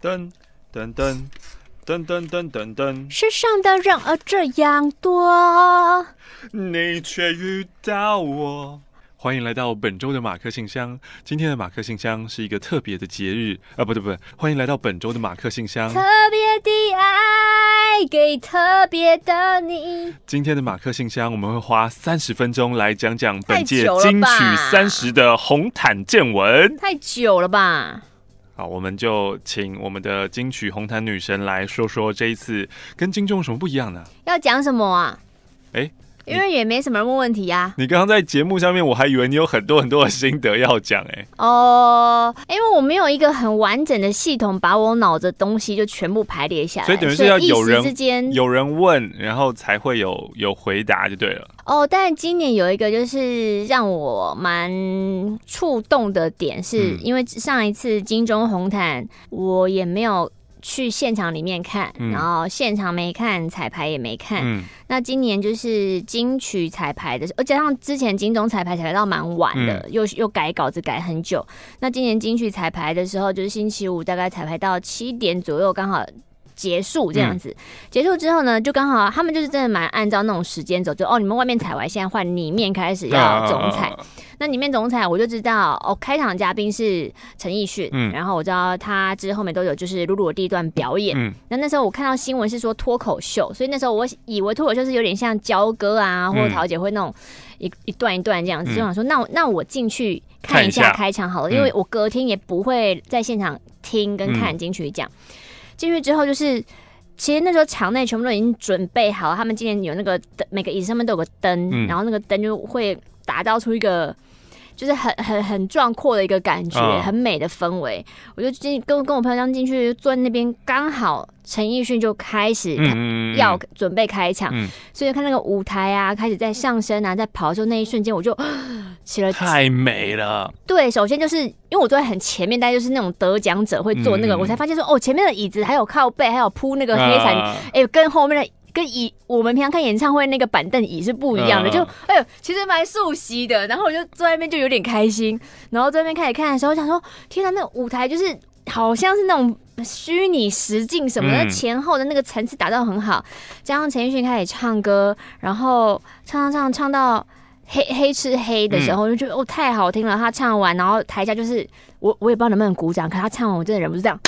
噔噔噔噔噔噔噔噔，世上的人儿这样多，你却遇到我。欢迎来到本周的马克信箱。今天的马克信箱是一个特别的节日啊，不对不对，欢迎来到本周的马克信箱。特别的爱给特别的你。今天的马克信箱，我们会花三十分钟来讲讲本届金曲三十的红毯见闻。太久了吧？好，我们就请我们的金曲红毯女神来说说这一次跟金钟有什么不一样呢？要讲什么啊？哎。因为也没什么人问问题呀、啊。你刚刚在节目上面，我还以为你有很多很多的心得要讲哎、欸。哦，因为我没有一个很完整的系统，把我脑子的东西就全部排列下来，所以等于是要有人之间有人问，然后才会有有回答就对了。哦，但今年有一个就是让我蛮触动的点，是因为上一次金钟红毯我也没有。去现场里面看，然后现场没看，彩排也没看。嗯、那今年就是金曲彩排的时候，而加上之前金钟彩排彩排到蛮晚的，嗯、又又改稿子改很久。那今年金曲彩排的时候，就是星期五大概彩排到七点左右，刚好结束这样子。嗯、结束之后呢，就刚好他们就是真的蛮按照那种时间走，就哦，你们外面彩完，现在换里面开始要总彩。那里面总彩我就知道哦，开场嘉宾是陈奕迅，嗯，然后我知道他之后面都有就是露露的第一段表演，嗯，那那时候我看到新闻是说脱口秀，所以那时候我以为脱口秀是有点像焦哥啊，或者桃姐会那种一一段一段这样子，就想说那那我进去看一下开场好了，因为我隔天也不会在现场听跟看金曲奖，进去之后就是其实那时候场内全部都已经准备好了，他们今年有那个灯，每个椅子上面都有个灯，然后那个灯就会打造出一个。就是很很很壮阔的一个感觉，哦、很美的氛围。我就进跟跟我朋友这样进去坐在那边，刚好陈奕迅就开始要准备开场，嗯嗯、所以看那个舞台啊，开始在上升啊，在跑的时候那一瞬间，我就 起了太美了。对，首先就是因为我坐在很前面，大家就是那种得奖者会坐那个，嗯、我才发现说哦，前面的椅子还有靠背，还有铺那个黑毯，哎、跟后面的。跟椅我们平常看演唱会那个板凳椅是不一样的，就哎呦，其实蛮熟悉的。然后我就坐在那边就有点开心，然后在那边开始看的时候，我想说天哪，那个舞台就是好像是那种虚拟实境什么的，前后的那个层次打造很好。加上陈奕迅开始唱歌，然后唱唱唱唱到黑黑吃黑的时候，就觉得哦太好听了。他唱完，然后台下就是我我也不知道能不能鼓掌，可他唱完我真的忍不住这样。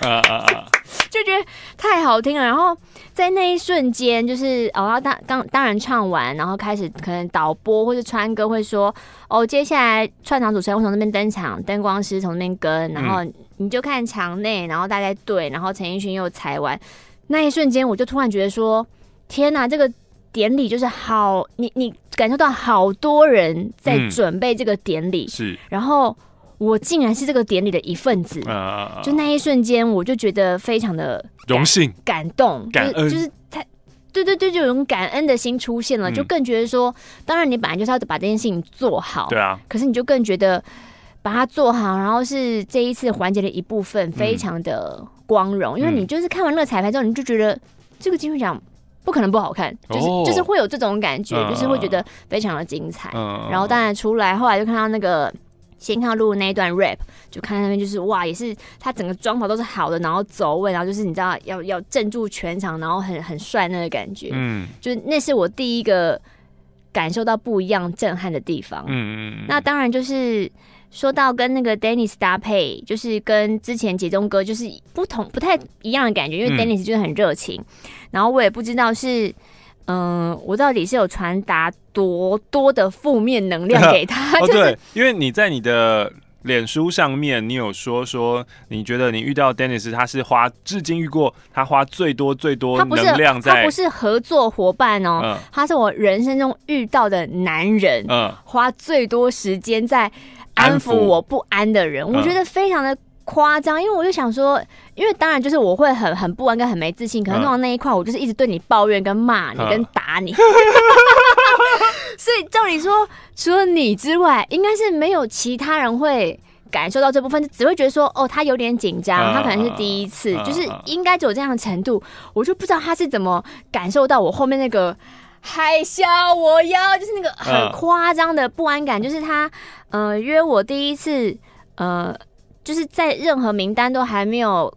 啊啊啊！就觉得太好听了，然后在那一瞬间，就是哦，他当当当然唱完，然后开始可能导播或是川哥会说，哦，接下来串场主持人会从那边登场，灯光师从那边跟，然后你就看场内，然后大概对，然后陈奕迅又踩完，那一瞬间，我就突然觉得说，天哪，这个典礼就是好，你你感受到好多人在准备这个典礼，是，然后。我竟然是这个典礼的一份子，啊、就那一瞬间，我就觉得非常的荣幸、感动、感恩，就是太对对对，就有种感恩的心出现了，嗯、就更觉得说，当然你本来就是要把这件事情做好，对啊，可是你就更觉得把它做好，然后是这一次环节的一部分，非常的光荣，嗯、因为你就是看完那个彩排之后，你就觉得这个金曲奖不可能不好看，就是、哦、就是会有这种感觉，就是会觉得非常的精彩，嗯、然后当然出来，后来就看到那个。先看录那一段 rap，就看那边就是哇，也是他整个妆法都是好的，然后走位，然后就是你知道要要镇住全场，然后很很帅那个感觉，嗯，就是那是我第一个感受到不一样震撼的地方，嗯嗯，那当然就是说到跟那个 Dennis 搭配，就是跟之前杰忠哥就是不同不太一样的感觉，因为 Dennis 就是很热情，嗯、然后我也不知道是。嗯，我到底是有传达多多的负面能量 给他？哦，对，因为你在你的脸书上面，你有说说，你觉得你遇到 Dennis，他是花至今遇过他花最多最多能量在，他不是合作伙伴哦，嗯、他是我人生中遇到的男人，嗯，花最多时间在安抚我不安的人，我觉得非常的。夸张，因为我就想说，因为当然就是我会很很不安跟很没自信，可能弄到那一块，我就是一直对你抱怨跟骂你跟打你，所以照理说，除了你之外，应该是没有其他人会感受到这部分，只会觉得说，哦，他有点紧张，他可能是第一次，就是应该只有这样的程度，我就不知道他是怎么感受到我后面那个海啸我要，就是那个很夸张的不安感，就是他呃约我第一次呃，就是在任何名单都还没有。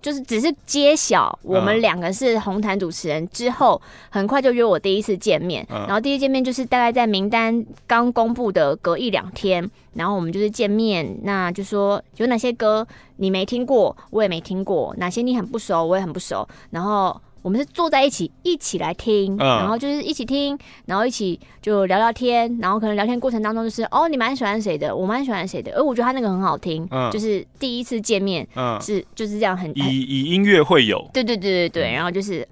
就是只是揭晓我们两个是红毯主持人之后，很快就约我第一次见面，然后第一次见面就是大概在名单刚公布的隔一两天，然后我们就是见面，那就说有哪些歌你没听过，我也没听过，哪些你很不熟，我也很不熟，然后。我们是坐在一起，一起来听，嗯、然后就是一起听，然后一起就聊聊天，然后可能聊天过程当中就是哦，你蛮喜欢谁的，我蛮喜欢谁的，而我觉得他那个很好听，嗯、就是第一次见面，嗯、是就是这样很，很以以音乐会友，对对对对对，然后就是。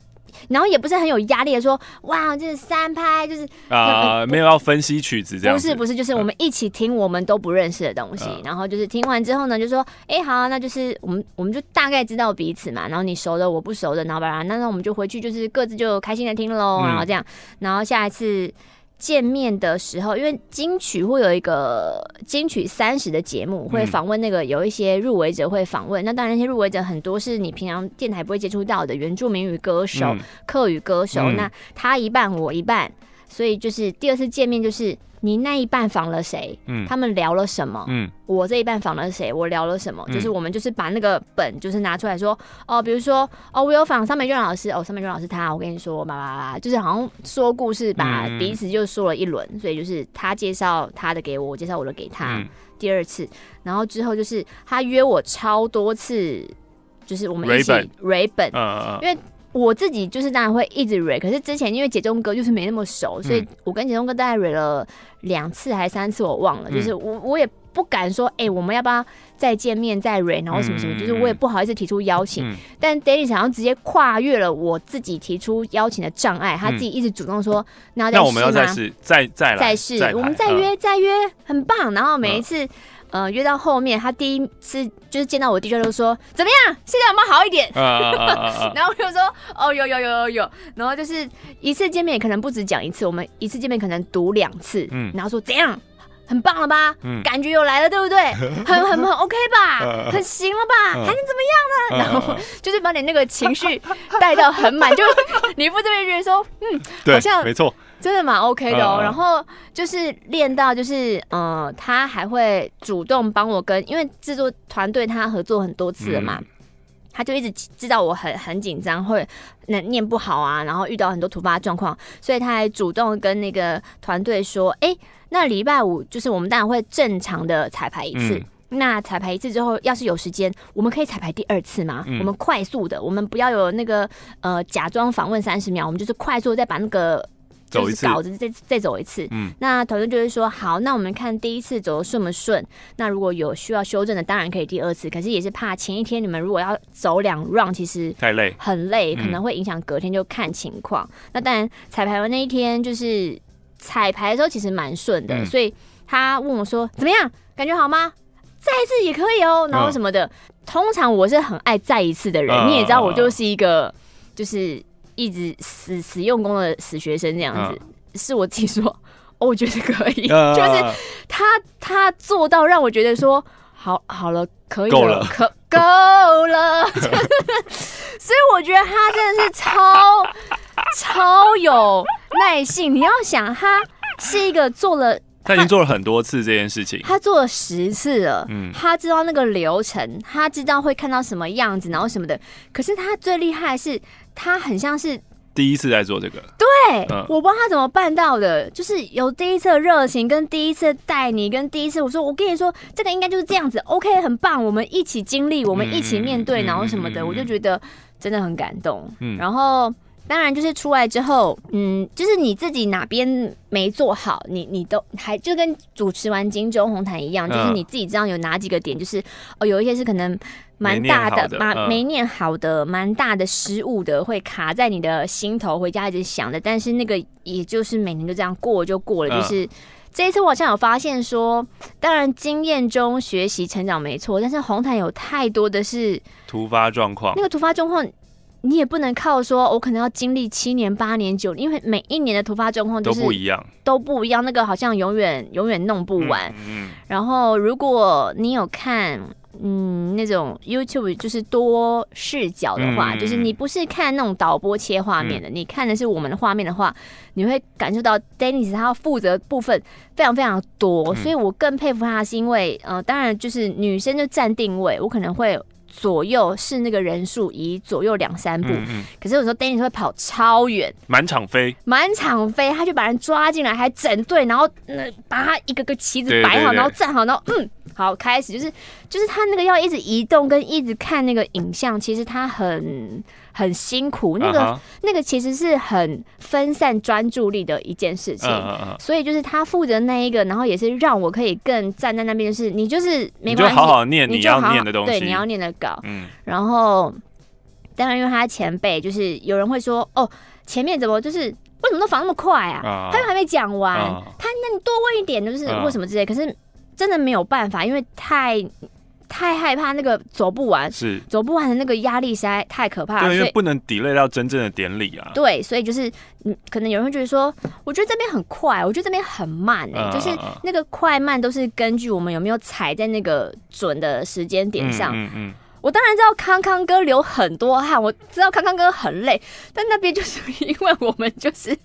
然后也不是很有压力的说，哇，这是三拍，就是啊，没有要分析曲子这样。不是不是，就是我们一起听我们都不认识的东西，然后就是听完之后呢，就说，哎，好，那就是我们我们就大概知道彼此嘛。然后你熟的，我不熟的，然后吧，那那我们就回去，就是各自就开心的听喽，然后这样，然后下一次。见面的时候，因为金曲会有一个金曲三十的节目，会访问那个有一些入围者会访问。嗯、那当然，那些入围者很多是你平常电台不会接触到的原住民语歌手、嗯、客语歌手。嗯、那他一半，我一半，所以就是第二次见面就是。你那一半访了谁？嗯，他们聊了什么？嗯，我这一半访了谁？我聊了什么？嗯、就是我们就是把那个本就是拿出来说，哦，比如说哦，我有访上美娟老师，哦，上美娟老师他，我跟你说，叭叭叭，就是好像说故事，把彼此就说了一轮，嗯、所以就是他介绍他的给我，我介绍我的给他，嗯、第二次，然后之后就是他约我超多次，就是我们一起 Ray 本，因为。我自己就是当然会一直 re，可是之前因为杰忠哥就是没那么熟，所以我跟杰忠哥大概 re 了两次还是三次，我忘了。就是我我也不敢说，哎，我们要不要再见面再 re，然后什么什么，就是我也不好意思提出邀请。但 Danny 想要直接跨越了我自己提出邀请的障碍，他自己一直主动说，那要再试吗？那我们要再试，再再来，再试，我们再约再约，很棒。然后每一次。呃，约到后面，他第一次就是见到我，第一句就说怎么样？现在有没有好一点？然后我就说哦，有有有有有。然后就是一次见面可能不止讲一次，我们一次见面可能读两次。嗯，然后说怎样？很棒了吧？嗯，感觉有来了，对不对？很很很 OK 吧？很行了吧？还能怎么样呢？然后就是把你那个情绪带到很满，就你不这边觉得说，嗯，对，好像没错。真的蛮 OK 的哦，然后就是练到就是，呃，他还会主动帮我跟，因为制作团队他合作很多次了嘛，他就一直知道我很很紧张，会那念不好啊，然后遇到很多突发状况，所以他还主动跟那个团队说，哎，那礼拜五就是我们当然会正常的彩排一次，那彩排一次之后，要是有时间，我们可以彩排第二次吗？我们快速的，我们不要有那个呃假装访问三十秒，我们就是快速再把那个。就是稿子再再走一次，嗯，那团队就是说好，那我们看第一次走的顺不顺？那如果有需要修正的，当然可以第二次。可是也是怕前一天你们如果要走两 round，其实太累，很累，可能会影响隔天就看情况。嗯、那当然彩排完那一天就是彩排的时候其实蛮顺的，嗯、所以他问我说怎么样，感觉好吗？再一次也可以哦，然后什么的。嗯、通常我是很爱再一次的人，嗯、你也知道我就是一个就是。一直死死用功的死学生这样子，嗯、是我自己说，哦，我觉得可以，嗯、就是他他做到让我觉得说，好好了，可以了，了可够了，所以我觉得他真的是超超有耐性。你要想，他是一个做了，他已经做了很多次这件事情，他做了十次了，嗯，他知道那个流程，他知道会看到什么样子，然后什么的。可是他最厉害的是。他很像是第一次在做这个，对，嗯、我不知道他怎么办到的，就是有第一次的热情，跟第一次带你，跟第一次我说，我跟你说，这个应该就是这样子，OK，很棒，我们一起经历，我们一起面对，然后什么的，我就觉得真的很感动。嗯，然后当然就是出来之后，嗯，就是你自己哪边没做好，你你都还就跟主持完金钟红毯一样，就是你自己知道有哪几个点，就是哦，有一些是可能。蛮大的，蛮没念好的，蛮大的失误的，会卡在你的心头，回家一直想的。但是那个也就是每年就这样过就过了。就是这一次我好像有发现说，当然经验中学习成长没错，但是红毯有太多的是突发状况。那个突发状况，你也不能靠说，我可能要经历七年、八年、九年，因为每一年的突发状况都不一样，都不一样。那个好像永远永远弄不完。嗯。然后如果你有看。嗯那种 YouTube 就是多视角的话，嗯、就是你不是看那种导播切画面的，嗯、你看的是我们的画面的话，你会感受到 Dennis 他要负责部分非常非常多，嗯、所以我更佩服他，是因为呃，当然就是女生就站定位，我可能会。左右是那个人数移左右两三步，嗯嗯，可是有时候 Dennis 会跑超远，满场飞，满场飞，他就把人抓进来，还整队，然后那把他一个个旗子摆好，然后站好，然后嗯，好开始，就是就是他那个要一直移动跟一直看那个影像，其实他很。很辛苦，那个、uh huh. 那个其实是很分散专注力的一件事情，uh huh. 所以就是他负责那一个，然后也是让我可以更站在那边，就是你就是没关系，好好念你要念的东西，对，你要念的稿，嗯，然后当然因为他前辈，就是有人会说哦，前面怎么就是为什么都防那么快啊？Uh. 他又还没讲完，uh. 他那你多问一点，就是为什么之类，可是真的没有办法，因为太。太害怕那个走不完，是走不完的那个压力实在太可怕了。对，因为不能 delay 到真正的典礼啊。对，所以就是，嗯，可能有人会觉得说，我觉得这边很快，我觉得这边很慢哎、欸，嗯、就是那个快慢都是根据我们有没有踩在那个准的时间点上。嗯嗯。嗯嗯我当然知道康康哥流很多汗，我知道康康哥很累，但那边就是因为我们就是。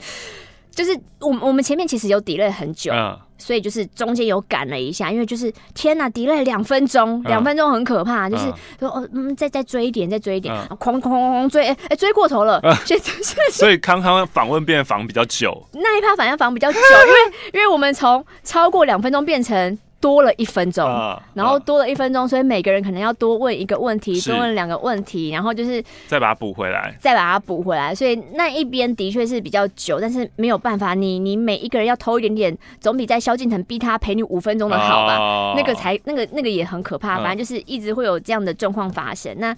就是我我们前面其实有 delay 很久，嗯、所以就是中间有赶了一下，因为就是天呐，delay 两分钟，两、嗯、分钟很可怕，就是说哦嗯，再再追一点，再追一点，哐、哐哐哐追，哎、欸、追过头了，嗯、所 以所以康康访问变得访比较久，那一趴反正访比较久，因为因为我们从超过两分钟变成。多了一分钟，啊、然后多了一分钟，啊、所以每个人可能要多问一个问题，多问两个问题，然后就是再把它补回来，再把它补回来。所以那一边的确是比较久，但是没有办法，你你每一个人要偷一点点，总比在萧敬腾逼他陪你五分钟的好吧？啊、那个才那个那个也很可怕，反正就是一直会有这样的状况发生。啊、那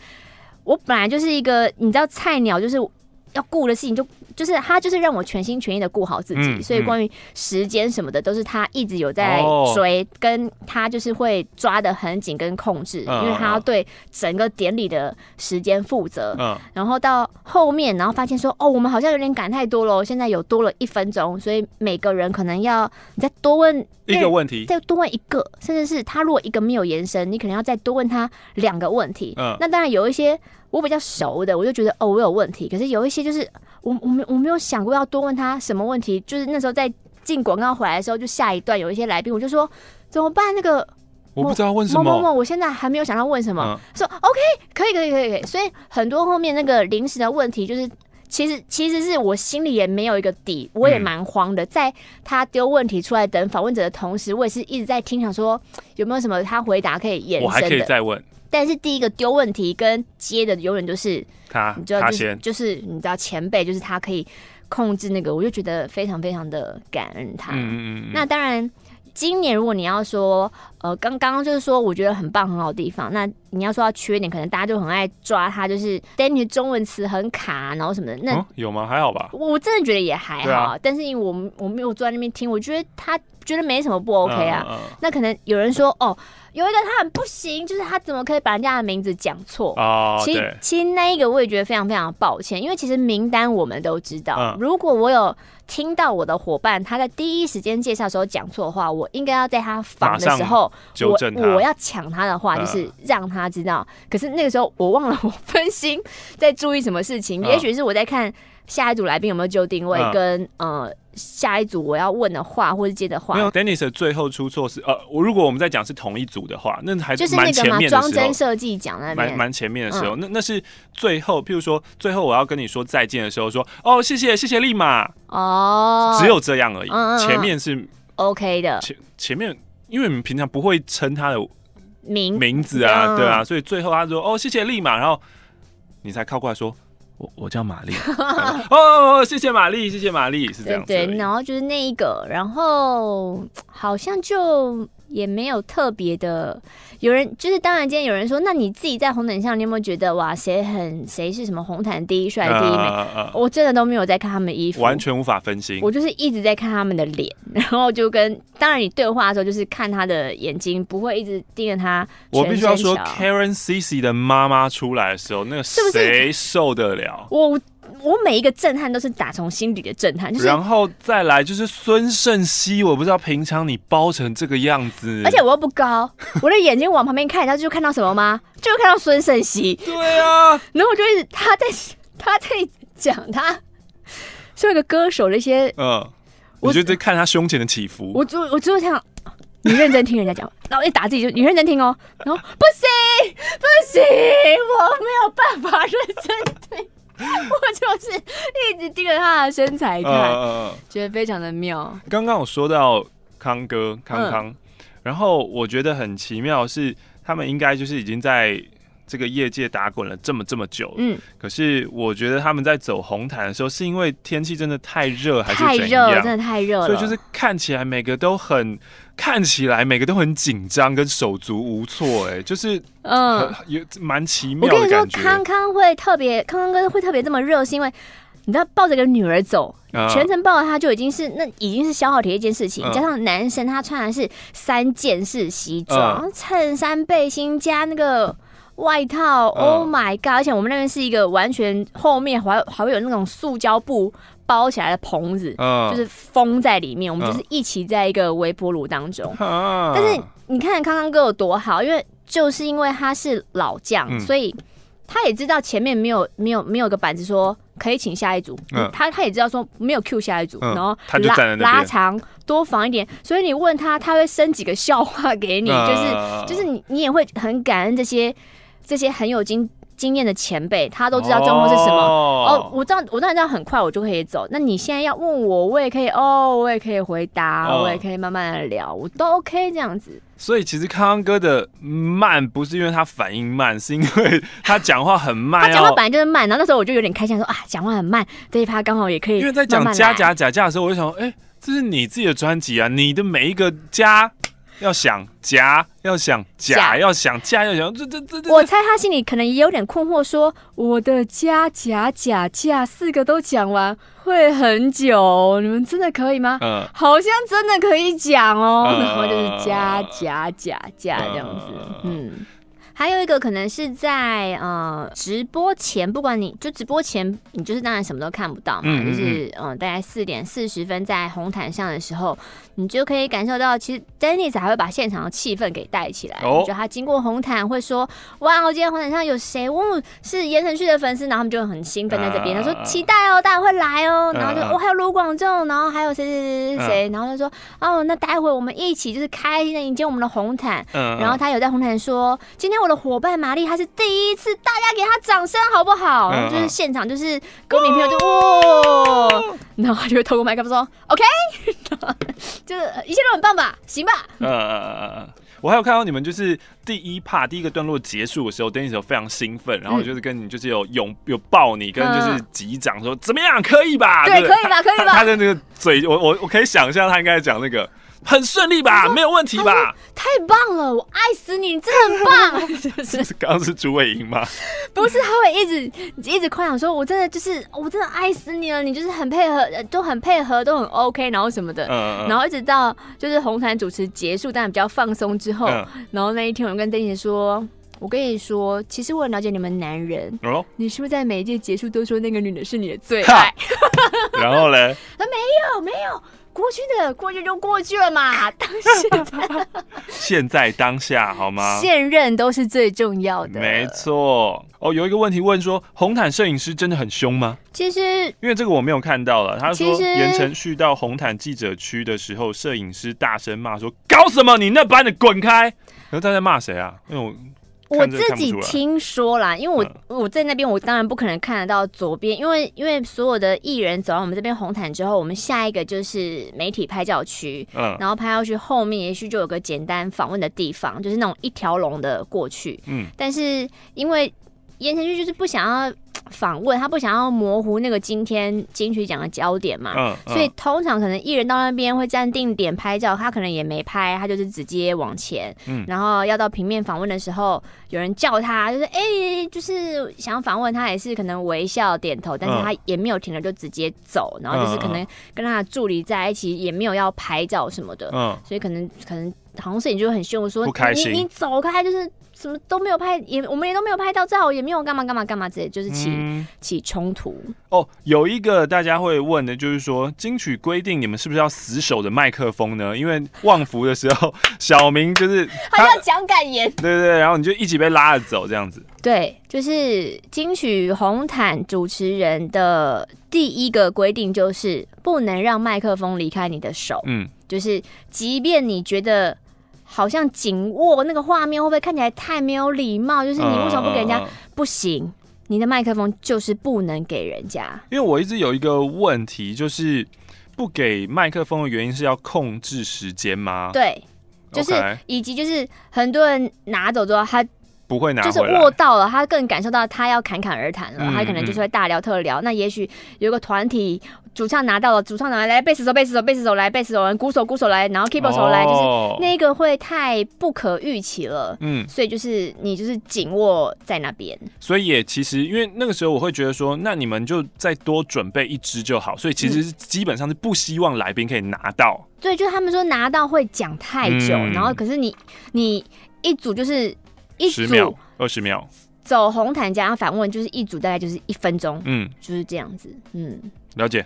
我本来就是一个你知道菜鸟，就是。要顾的事情就就是他就是让我全心全意的顾好自己，嗯、所以关于时间什么的都是他一直有在追，哦、跟他就是会抓的很紧跟控制，嗯、因为他要对整个典礼的时间负责。嗯，然后到后面，然后发现说哦，我们好像有点赶太多了，现在有多了一分钟，所以每个人可能要你再多问一个问题，再多问一个，甚至是他如果一个没有延伸，你可能要再多问他两个问题。嗯，那当然有一些。我比较熟的，我就觉得哦，我有问题。可是有一些就是我我没我没有想过要多问他什么问题。就是那时候在进广告回来的时候，就下一段有一些来宾，我就说怎么办？那个我不知道问什么。某某某，我现在还没有想到问什么。嗯、说 OK，可以可以可以可以。所以很多后面那个临时的问题，就是其实其实是我心里也没有一个底，我也蛮慌的。嗯、在他丢问题出来等访问者的同时，我也是一直在听，想说有没有什么他回答可以延伸的。我还可以再问。但是第一个丢问题跟接的永远都是他，你知道，就是就是你知道前辈，就是他可以控制那个，我就觉得非常非常的感恩他。嗯嗯嗯。那当然，今年如果你要说，呃，刚刚就是说，我觉得很棒很好的地方，那你要说到缺点，可能大家就很爱抓他，就是 Danny 的中文词很卡，然后什么的。那、嗯、有吗？还好吧。我真的觉得也还好，啊、但是因为我我没有坐在那边听，我觉得他觉得没什么不 OK 啊。嗯嗯、那可能有人说，哦。有一个他很不行，就是他怎么可以把人家的名字讲错？哦，其实对其实那一个我也觉得非常非常抱歉，因为其实名单我们都知道。嗯、如果我有听到我的伙伴他在第一时间介绍的时候讲错的话，我应该要在他访的时候，我我要抢他的话，就是让他知道。嗯、可是那个时候我忘了我分心在注意什么事情，嗯、也许是我在看下一组来宾有没有就定位跟、嗯、呃。下一组我要问的话，或者接的话，没有。Dennis 最后出错是呃，我如果我们在讲是同一组的话，那还是蛮前面的时候。装帧设计讲那，蛮蛮前面的时候，嗯、那那是最后，譬如说最后我要跟你说再见的时候，说哦谢谢谢谢立马哦，只有这样而已。嗯嗯嗯。前面是 OK 的，前前面因为你们平常不会称他的名。名字啊，嗯、对啊，所以最后他说哦谢谢立马，然后你才靠过来说。我我叫玛丽 哦，谢谢玛丽，谢谢玛丽，是这样子。对，对，然后就是那一个，然后好像就。也没有特别的，有人就是当然，今天有人说，那你自己在红毯上，你有没有觉得哇，谁很谁是什么红毯第一帅第一美？我真的都没有在看他们的衣服，完全无法分心。我就是一直在看他们的脸，然后就跟当然你对话的时候，就是看他的眼睛，不会一直盯着他。我必须要说，Karen Cici 的妈妈出来的时候，那个谁受得了？我我每一个震撼都是打从心底的震撼，就是然后再来就是孙胜熙，我不知道平常你包成这个样子，而且我又不高，我的眼睛往旁边看，他就看到什么吗？就看到孙胜熙。对啊，然后我就一直他在他在讲他是一个歌手的一些，嗯，我就在看他胸前的起伏，我就我就想。你认真听人家讲，然后一打自己就你认真听哦，然后不行不行，我没有办法认真听，我就是一直盯着他的身材看，呃、觉得非常的妙。刚刚我说到康哥康康，嗯、然后我觉得很奇妙是他们应该就是已经在。这个业界打滚了这么这么久，嗯，可是我觉得他们在走红毯的时候，是因为天气真的太热，还是？太热，真的太热了，所以就是看起来每个都很，看起来每个都很紧张，跟手足无措，哎，就是嗯，也蛮奇妙的。我跟你说，康康会特别，康康哥会特别这么热，是因为你知道抱着个女儿走，嗯、全程抱着她就已经是那已经是消耗体一件事情，嗯、加上男生他穿的是三件式西装，衬、嗯、衫、背心加那个。外套，Oh my god！、嗯、而且我们那边是一个完全后面还还会有那种塑胶布包起来的棚子，嗯、就是封在里面。我们就是一起在一个微波炉当中。嗯、但是你看康康哥有多好，因为就是因为他是老将，嗯、所以他也知道前面没有没有没有个板子说可以请下一组，嗯、他他也知道说没有 Q 下一组，嗯、然后拉拉长多防一点。所以你问他，他会生几个笑话给你，嗯、就是就是你你也会很感恩这些。这些很有经经验的前辈，他都知道状况是什么。哦，哦，我知道，我当然知道，很快我就可以走。那你现在要问我，我也可以哦，我也可以回答，哦、我也可以慢慢的聊，我都 OK 这样子。所以其实康康哥的慢不是因为他反应慢，是因为他讲话很慢。他讲话本来就是慢，然后那时候我就有点开心，说啊，讲话很慢，这一趴刚好也可以慢慢。因为在讲加假假假的时候，我就想说，哎，这是你自己的专辑啊，你的每一个加。要想夹，要想假，要想嫁，要想这这这这。我猜他心里可能也有点困惑，说我的加假假假四个都讲完会很久，你们真的可以吗？嗯，好像真的可以讲哦，嗯、然后就是加假假假这样子，嗯。嗯还有一个可能是在呃直播前，不管你就直播前，你就是当然什么都看不到嘛，嗯嗯嗯就是嗯、呃、大概四点四十分在红毯上的时候，你就可以感受到，其实 Dennis 还会把现场的气氛给带起来。哦，就他经过红毯会说，哇，我今天红毯上有谁？哦，是言承旭的粉丝，然后他们就很兴奋在这边，他说期待哦，大家会来哦，然后就哦还有卢广仲，然后还有谁谁谁谁谁，然后他说哦，那待会我们一起就是开心的迎接我们的红毯。嗯，然后他有在红毯说，今天我。的伙伴玛丽，她是第一次，大家给她掌声好不好？就是现场就是歌迷朋友就哇，然后她就会透过麦克风说 OK，就是一切都很棒吧，行吧？嗯嗯嗯，我还有看到你们就是第一趴第一个段落结束的时候，Dennis 有非常兴奋，然后就是跟你就是有拥有抱你，跟就是击掌说怎么样，可以吧？对，可以吧？可以吧？他的那个嘴，我我我可以想象他应该讲那个。很顺利吧，没有问题吧？太棒了，我爱死你，你真的很棒。是刚刚是朱伟英吗？不是，他会一直一直夸奖说，我真的就是，我真的爱死你了，你就是很配合，都很配合，都很 OK，然后什么的，嗯、然后一直到就是红毯主持结束，但比较放松之后，嗯、然后那一天我跟邓姐说，我跟你说，其实我很了解你们男人，哦、你是不是在每一届结束都说那个女的是你的最爱？然后嘞？他没有，没有。过去的过去就过去了嘛，当下现在当下好吗？现任都是最重要的，没错。哦，有一个问题问说，红毯摄影师真的很凶吗？其实，因为这个我没有看到了。他说，言承旭到红毯记者区的时候，摄影师大声骂说：“搞什么？你那班的滚开！”然后他在骂谁啊？因为我。我自己听说啦，因为我我在那边，我当然不可能看得到左边，因为因为所有的艺人走到我们这边红毯之后，我们下一个就是媒体拍照区，嗯，然后拍照区后面也许就有个简单访问的地方，就是那种一条龙的过去，嗯，但是因为言承旭就是不想要。访问他不想要模糊那个今天金曲奖的焦点嘛，嗯嗯、所以通常可能艺人到那边会站定点拍照，他可能也没拍，他就是直接往前，嗯、然后要到平面访问的时候，有人叫他，就是哎、欸，就是想要访问他，也是可能微笑点头，但是他也没有停了，就直接走，然后就是可能跟他的助理在一起，也没有要拍照什么的，嗯、所以可能可能。好像摄影就很凶，说你你走开，就是。什么都没有拍，也我们也都没有拍到照，也没有干嘛干嘛干嘛之类，就是起、嗯、起冲突。哦，有一个大家会问的，就是说金曲规定你们是不是要死守着麦克风呢？因为旺福的时候，小明就是 他要讲感言，对对对，然后你就一起被拉着走这样子。对，就是金曲红毯主持人的第一个规定就是不能让麦克风离开你的手。嗯，就是即便你觉得。好像紧握那个画面会不会看起来太没有礼貌？就是你为什么不给人家？嗯、不行，你的麦克风就是不能给人家。因为我一直有一个问题，就是不给麦克风的原因是要控制时间吗？对，就是以及就是很多人拿走之后，他不会拿，就是握到了，他更感受到他要侃侃而谈了，嗯、他可能就是会大聊特聊。嗯、那也许有个团体。主唱拿到了，主唱拿来，贝斯手，贝斯手，贝斯手来，贝斯手来，鼓手，鼓手来，然后 keyboard 手来，就是那个会太不可预期了。嗯，所以就是你就是紧握在那边。所以也其实因为那个时候我会觉得说，那你们就再多准备一支就好。所以其实基本上是不希望来宾可以拿到。对，就他们说拿到会讲太久，然后可是你你一组就是一组十秒、二十秒，走红毯加上反问就是一组大概就是一分钟。嗯，就是这样子。嗯，了解。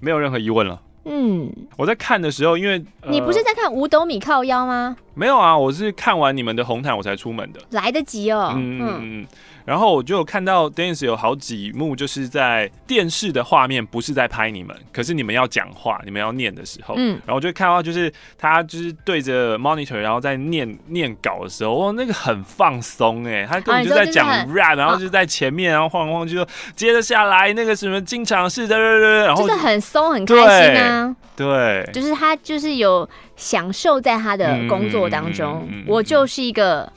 没有任何疑问了。嗯，我在看的时候，因为、呃、你不是在看五斗米靠腰吗？没有啊，我是看完你们的红毯我才出门的，来得及哦。嗯嗯嗯。然后我就有看到 Dennis 有好几幕，就是在电视的画面，不是在拍你们，可是你们要讲话，你们要念的时候，嗯，然后我就看到就是他就是对着 monitor，然后在念念稿的时候，哇，那个很放松哎，他根本就在讲 rap，然后就在前面，然后晃晃就说接着下来那个什么经常是的，然后就是很松很开心啊，对，就是他就是有享受在他的工作当中，我就是一个。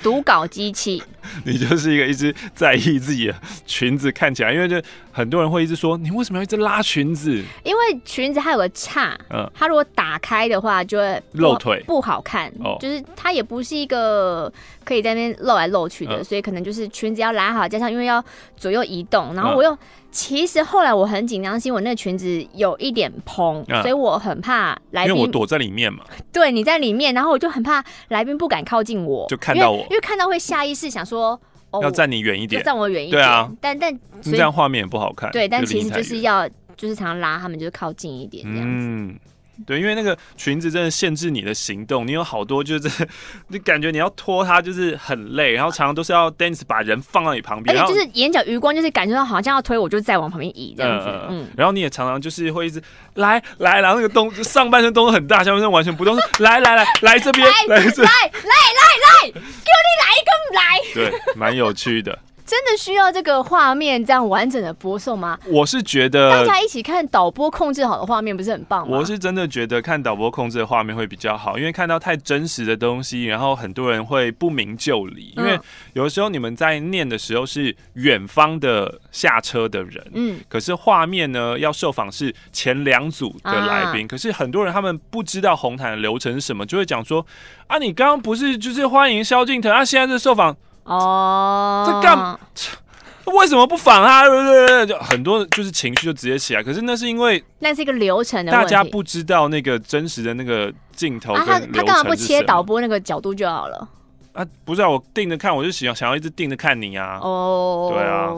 读稿机器，你就是一个一直在意自己的裙子看起来，因为就很多人会一直说你为什么要一直拉裙子？因为裙子它有个叉，嗯，它如果打开的话就会露腿，不好看。哦，就是它也不是一个可以在那边露来露去的，嗯、所以可能就是裙子要拉好，加上因为要左右移动，然后我又。嗯其实后来我很紧张，是因为我那个裙子有一点蓬，啊、所以我很怕来宾。因为我躲在里面嘛。对，你在里面，然后我就很怕来宾不敢靠近我，就看到我，因为看到会下意识想说，哦，要站你远一点，站我远一点。对啊，但但这样画面也不好看。对，但其实就是要就是常常拉他们，就是靠近一点这样子。嗯对，因为那个裙子真的限制你的行动，你有好多就是，你感觉你要脱它就是很累，然后常常都是要 Dennis 把人放到你旁边，而且就是眼角余光就是感觉到好像要推我，就再往旁边移这样子。嗯，嗯然后你也常常就是会一直来来，然后那个动上半身动作很大，下半身完全不动，来来来来这边，来这边，来来来来，给你来一个来。对，蛮有趣的。真的需要这个画面这样完整的播送吗？我是觉得大家一起看导播控制好的画面不是很棒吗？我是真的觉得看导播控制的画面会比较好，因为看到太真实的东西，然后很多人会不明就里。因为有的时候你们在念的时候是远方的下车的人，嗯，可是画面呢要受访是前两组的来宾，啊、可是很多人他们不知道红毯的流程是什么，就会讲说啊，你刚刚不是就是欢迎萧敬腾啊，现在是受访。哦，这干为什么不反啊？对对对，就很多就是情绪就直接起来。可是那是因为那是一个流程的，大家不知道那个真实的那个镜头跟流程是什么。他他干嘛不切导播那个角度就好了？啊，不是啊，我盯着看，我就想想要一直盯着看你啊。哦，对啊，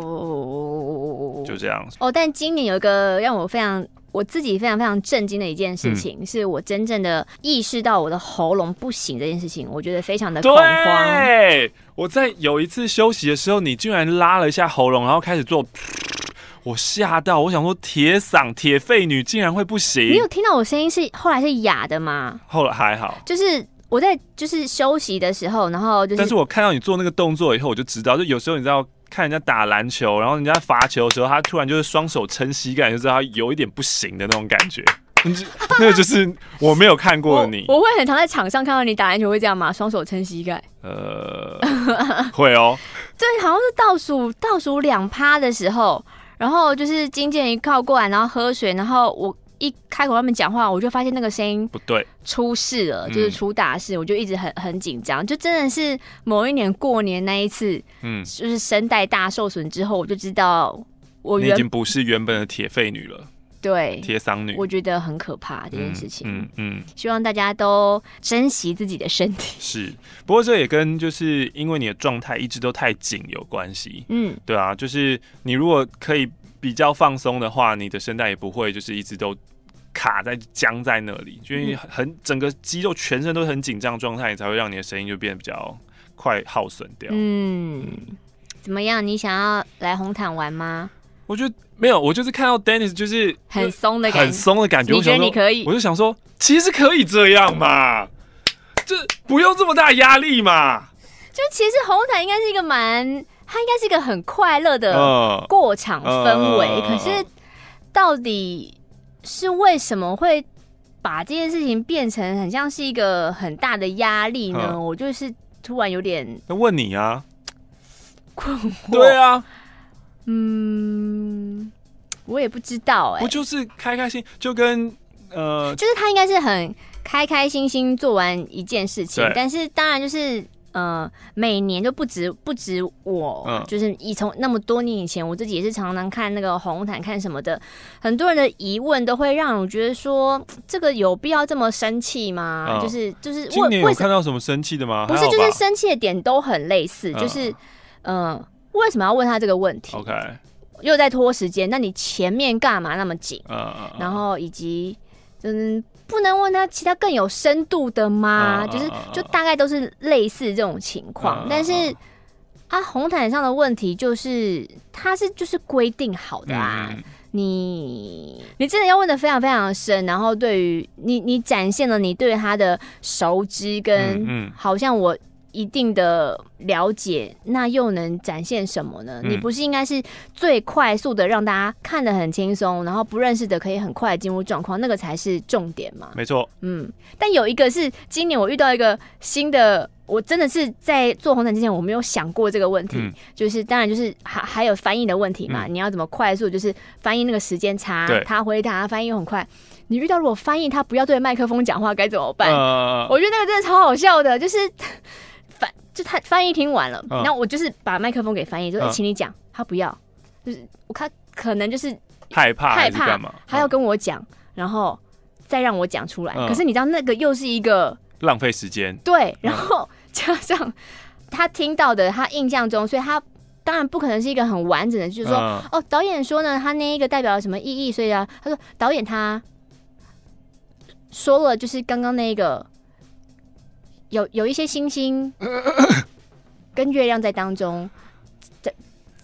就这样。哦，但今年有一个让我非常。我自己非常非常震惊的一件事情，嗯、是我真正的意识到我的喉咙不行这件事情，我觉得非常的恐慌。对，我在有一次休息的时候，你居然拉了一下喉咙，然后开始做，我吓到，我想说铁嗓铁肺女竟然会不行。你有听到我声音是后来是哑的吗？后来还好，就是我在就是休息的时候，然后就是，但是我看到你做那个动作以后，我就知道，就有时候你知道。看人家打篮球，然后人家罚球的时候，他突然就是双手撑膝盖，就知道他有一点不行的那种感觉。那个就是我没有看过的你。我，我会很常在场上看到你打篮球会这样吗？双手撑膝盖？呃，会哦。对，好像是倒数倒数两趴的时候，然后就是金健一靠过来，然后喝水，然后我。一开口他们讲话，我就发现那个声音不对，出事了，就是出大事，我就一直很很紧张，就真的是某一年过年那一次，嗯，就是声带大受损之后，我就知道我已经不是原本的铁肺女了。对，铁嗓女，我觉得很可怕这件事情。嗯嗯，希望大家都珍惜自己的身体。是，不过这也跟就是因为你的状态一直都太紧有关系。嗯，对啊，就是你如果可以比较放松的话，你的声带也不会就是一直都卡在僵在那里，就因为很整个肌肉全身都很紧张状态，才会让你的声音就变得比较快耗损掉。嗯，怎么样？你想要来红毯玩吗？我觉得没有，我就是看到 Dennis 就是很松的感觉，很松的感觉。你觉得你可以？我就想说，其实可以这样嘛，就不用这么大压力嘛。就其实红毯应该是一个蛮，它应该是一个很快乐的过场氛围。可是到底是为什么会把这件事情变成很像是一个很大的压力呢？呃、我就是突然有点那问你啊，困惑。对啊。嗯，我也不知道哎、欸，不就是开开心，就跟呃，就是他应该是很开开心心做完一件事情，但是当然就是呃，每年就不止不止我，嗯、就是以从那么多年以前，我自己也是常常看那个红毯看什么的，很多人的疑问都会让我觉得说，这个有必要这么生气吗？嗯、就是就是，今年有看到什么生气的吗？不是，就是生气的点都很类似，就是嗯。呃为什么要问他这个问题？OK，又在拖时间，那你前面干嘛那么紧？嗯嗯，uh, uh, uh, 然后以及嗯，不能问他其他更有深度的吗？Uh, uh, uh, uh, 就是就大概都是类似这种情况。Uh, uh, uh, 但是啊，红毯上的问题就是，它是就是规定好的啊。嗯、你你真的要问的非常非常的深，然后对于你你展现了你对他的熟知跟嗯，好像我。一定的了解，那又能展现什么呢？嗯、你不是应该是最快速的让大家看得很轻松，然后不认识的可以很快进入状况，那个才是重点嘛？没错，嗯。但有一个是今年我遇到一个新的，我真的是在做红毯之前我没有想过这个问题，嗯、就是当然就是还还有翻译的问题嘛，嗯、你要怎么快速就是翻译那个时间差，他回答翻译又很快，你遇到如果翻译他不要对麦克风讲话该怎么办？呃、我觉得那个真的超好笑的，就是。就他翻译听完了，然后我就是把麦克风给翻译，就请你讲，他不要，就是我看可能就是害怕害怕嘛，他要跟我讲，然后再让我讲出来。可是你知道那个又是一个浪费时间，对，然后 加上他听到的，他印象中，所以他当然不可能是一个很完整的，就是说哦，导演说呢，他那一个代表了什么意义？所以啊，他说导演他说了，就是刚刚那个。有有一些星星 跟月亮在当中，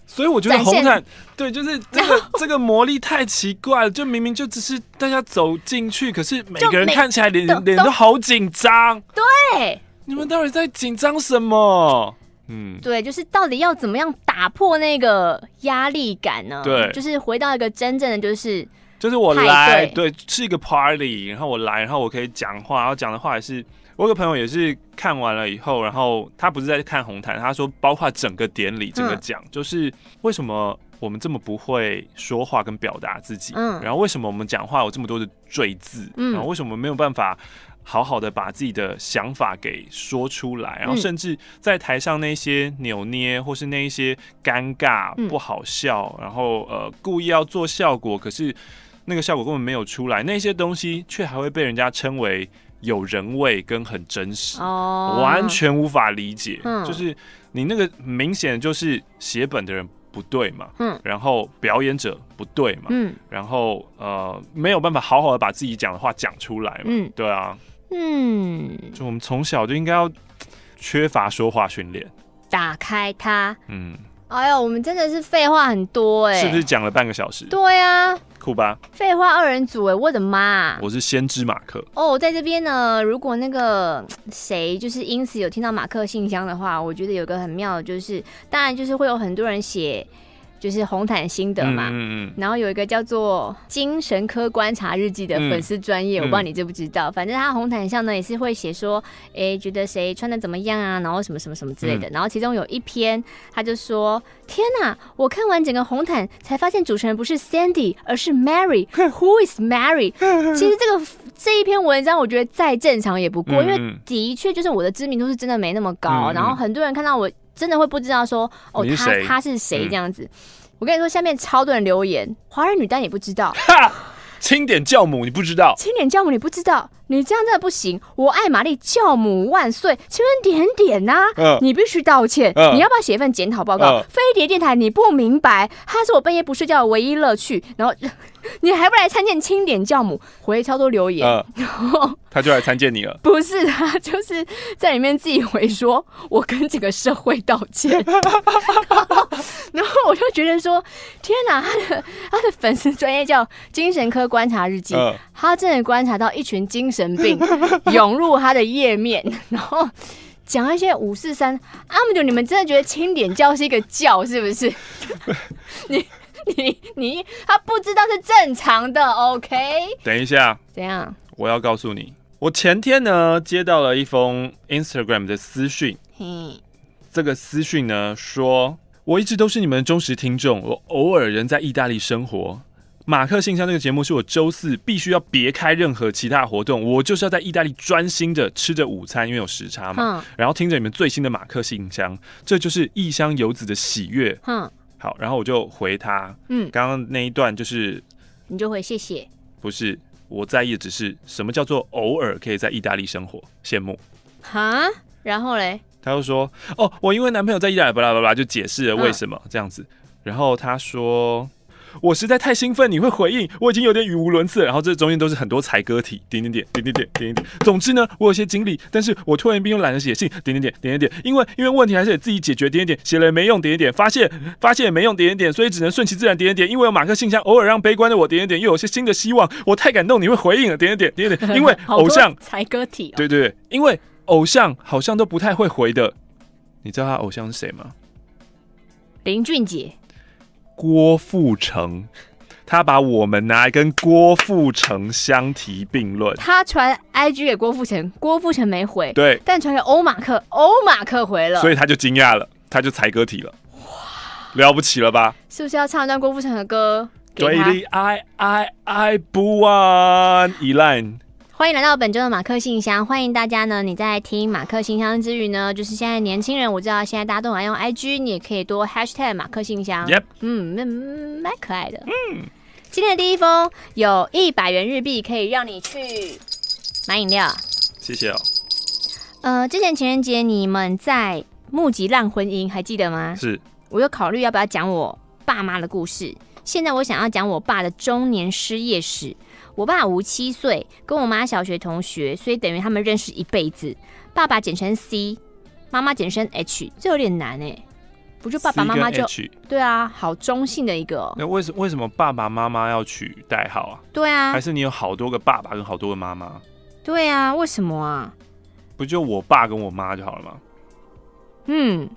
所以我觉得红毯对，就是 这个这个魔力太奇怪了，就明明就只是大家走进去，可是每个人看起来脸脸都好紧张。对，你们到底在紧张什么？嗯，对，就是到底要怎么样打破那个压力感呢？对，就是回到一个真正的就是就是我来，对，是一个 party，然后我来，然后我可以讲话，然后讲的话也是。我有个朋友也是看完了以后，然后他不是在看红毯，他说包括整个典礼、整个奖，嗯、就是为什么我们这么不会说话跟表达自己，嗯，然后为什么我们讲话有这么多的赘字，嗯，然后为什么没有办法好好的把自己的想法给说出来，然后甚至在台上那些扭捏或是那一些尴尬不好笑，然后呃故意要做效果，可是那个效果根本没有出来，那些东西却还会被人家称为。有人味跟很真实，oh, 完全无法理解。嗯，就是你那个明显就是写本的人不对嘛，嗯，然后表演者不对嘛，嗯，然后呃没有办法好好的把自己讲的话讲出来嘛，嗯，对啊，嗯，就我们从小就应该要缺乏说话训练，打开它，嗯，哎呦，我们真的是废话很多哎、欸，是不是讲了半个小时？对啊。酷吧，废话二人组哎，我的妈！我是先知马克哦，在这边呢。如果那个谁就是因此有听到马克信箱的话，我觉得有个很妙的，就是当然就是会有很多人写。就是红毯心得嘛，嗯嗯，然后有一个叫做“精神科观察日记”的粉丝专业，嗯、我不知道你知不知道。嗯、反正他红毯上呢也是会写说，哎、欸，觉得谁穿的怎么样啊，然后什么什么什么之类的。嗯、然后其中有一篇，他就说：“天哪，我看完整个红毯才发现主持人不是 Sandy，而是 Mary。Who is Mary？” 其实这个这一篇文章，我觉得再正常也不过，因为的确就是我的知名度是真的没那么高，嗯、然后很多人看到我。真的会不知道说哦，他他是谁这样子？嗯、我跟你说，下面超多人留言，华人女单也不知道。清点教母，你不知道？清点教母，你不知道？你这样真的不行！我爱玛丽，教母万岁！请问点点呐、啊呃？你必须道歉、呃！你要不要写一份检讨报告、呃？飞碟电台，你不明白，它是我半夜不睡觉的唯一乐趣。然后你还不来参见清点教母？回超多留言，呃、然后 他就来参见你了。不是，他就是在里面自己回说：“我跟这个社会道歉。”然后我就觉得说：“天哪！他的他的粉丝专业叫精神科观察日记、呃，他真的观察到一群精神。”病涌入他的页面，然后讲一些五四三阿姆，你们真的觉得清点教是一个教是不是？你你 你，他不知道是正常的。OK，等一下，怎样？我要告诉你，我前天呢接到了一封 Instagram 的私讯，这个私讯呢说，我一直都是你们的忠实听众，我偶尔人在意大利生活。马克信箱这个节目是我周四必须要别开任何其他活动，我就是要在意大利专心的吃着午餐，因为有时差嘛。嗯。然后听着你们最新的马克信箱，这就是异乡游子的喜悦。嗯。好，然后我就回他。嗯。刚刚那一段就是，你就回谢谢。不是，我在意的只是什么叫做偶尔可以在意大利生活，羡慕。哈？然后嘞？他就说：“哦，我因为男朋友在意大利，巴拉巴拉，就解释了为什么、嗯、这样子。”然后他说。我实在太兴奋，你会回应，我已经有点语无伦次。然后这中间都是很多才歌体，点点点点点点点点。总之呢，我有些经历，但是我拖延并又懒得写信，点点点点点点。因为因为问题还是得自己解决，点点点写了也没用，点点点发现发现也没用，点点点。所以只能顺其自然，点点点。因为有马克信箱，偶尔让悲观的我点点点又有些新的希望。我太感动，你会回应了，点点点点点。因为偶像 才歌体、哦，对对对，因为偶像好像都不太会回的。你知道他偶像是谁吗？林俊杰。郭富城，他把我们拿来跟郭富城相提并论。他传 IG 给郭富城，郭富城没回。对，但传给欧马克，欧马克回了，所以他就惊讶了，他就才歌体了。哇，了不起了吧？是不是要唱一段郭富城的歌？对的，爱爱爱不完，依赖。欢迎来到本周的马克信箱。欢迎大家呢，你在听马克信箱之余呢，就是现在年轻人，我知道现在大家都爱用 IG，你也可以多 Hashtag 马克信箱。Yep. 嗯，蛮蛮可爱的。嗯，今天的第一封有一百元日币可以让你去买饮料。谢谢哦。呃，之前情人节你们在募集烂婚姻，还记得吗？是。我有考虑要不要讲我爸妈的故事。现在我想要讲我爸的中年失业史。我爸五七岁，跟我妈小学同学，所以等于他们认识一辈子。爸爸简称 C，妈妈简称 H，这有点难哎。不就爸爸妈妈就对啊，好中性的一个。那为什为什么爸爸妈妈要取代号啊？对啊，还是你有好多个爸爸跟好多个妈妈？对啊，为什么啊？不就我爸跟我妈就好了吗？嗯。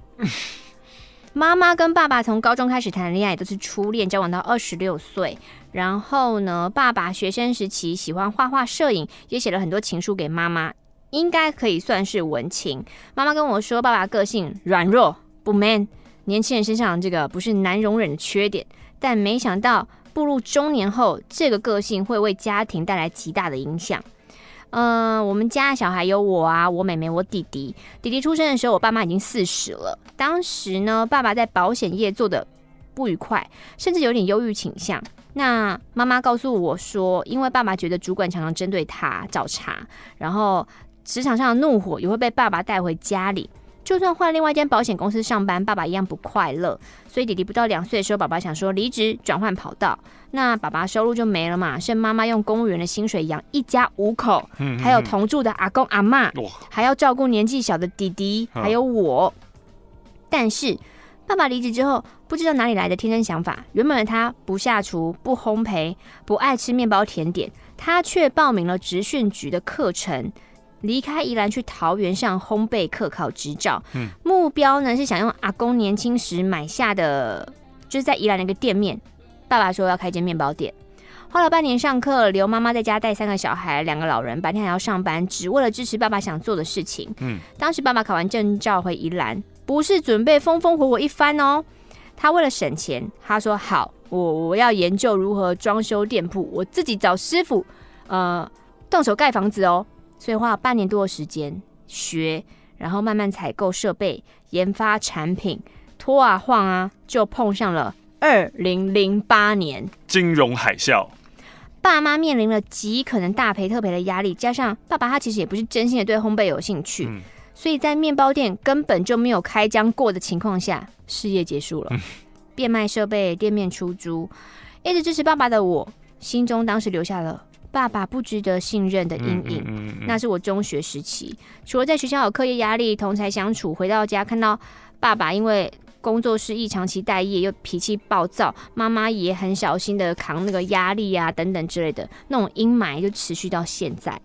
妈妈跟爸爸从高中开始谈恋爱，都是初恋，交往到二十六岁。然后呢，爸爸学生时期喜欢画画、摄影，也写了很多情书给妈妈，应该可以算是文青。妈妈跟我说，爸爸个性软弱不 man，年轻人身上这个不是难容忍的缺点。但没想到步入中年后，这个个性会为家庭带来极大的影响。嗯、我们家小孩有我啊，我妹妹，我弟弟。弟弟出生的时候，我爸妈已经四十了。当时呢，爸爸在保险业做的不愉快，甚至有点忧郁倾向。那妈妈告诉我说，因为爸爸觉得主管常常针对他找茬，然后职场上的怒火也会被爸爸带回家里。就算换另外一间保险公司上班，爸爸一样不快乐。所以弟弟不到两岁的时候，爸爸想说离职转换跑道，那爸爸收入就没了嘛，剩妈妈用公务员的薪水养一家五口，还有同住的阿公阿妈，还要照顾年纪小的弟弟，还有我。但是爸爸离职之后，不知道哪里来的天真想法，原本的他不下厨、不烘焙、不爱吃面包甜点，他却报名了职训局的课程。离开宜兰去桃园上烘焙课考执照，嗯，目标呢是想用阿公年轻时买下的，就是在宜兰那个店面。爸爸说要开间面包店，花了半年上课，留妈妈在家带三个小孩，两个老人白天还要上班，只为了支持爸爸想做的事情。嗯，当时爸爸考完证照回宜兰，不是准备风风火火一番哦，他为了省钱，他说好，我我要研究如何装修店铺，我自己找师傅，呃，动手盖房子哦。所以花了半年多的时间学，然后慢慢采购设备、研发产品，拖啊晃啊，就碰上了二零零八年金融海啸。爸妈面临了极可能大赔特赔的压力，加上爸爸他其实也不是真心的对烘焙有兴趣，嗯、所以在面包店根本就没有开张过的情况下，事业结束了。嗯、变卖设备，店面出租，一直支持爸爸的我，心中当时留下了爸爸不值得信任的阴影。嗯嗯嗯嗯、那是我中学时期，除了在学校有课业压力、同才相处，回到家看到爸爸因为工作室一长期待业，又脾气暴躁，妈妈也很小心的扛那个压力啊，等等之类的，那种阴霾就持续到现在。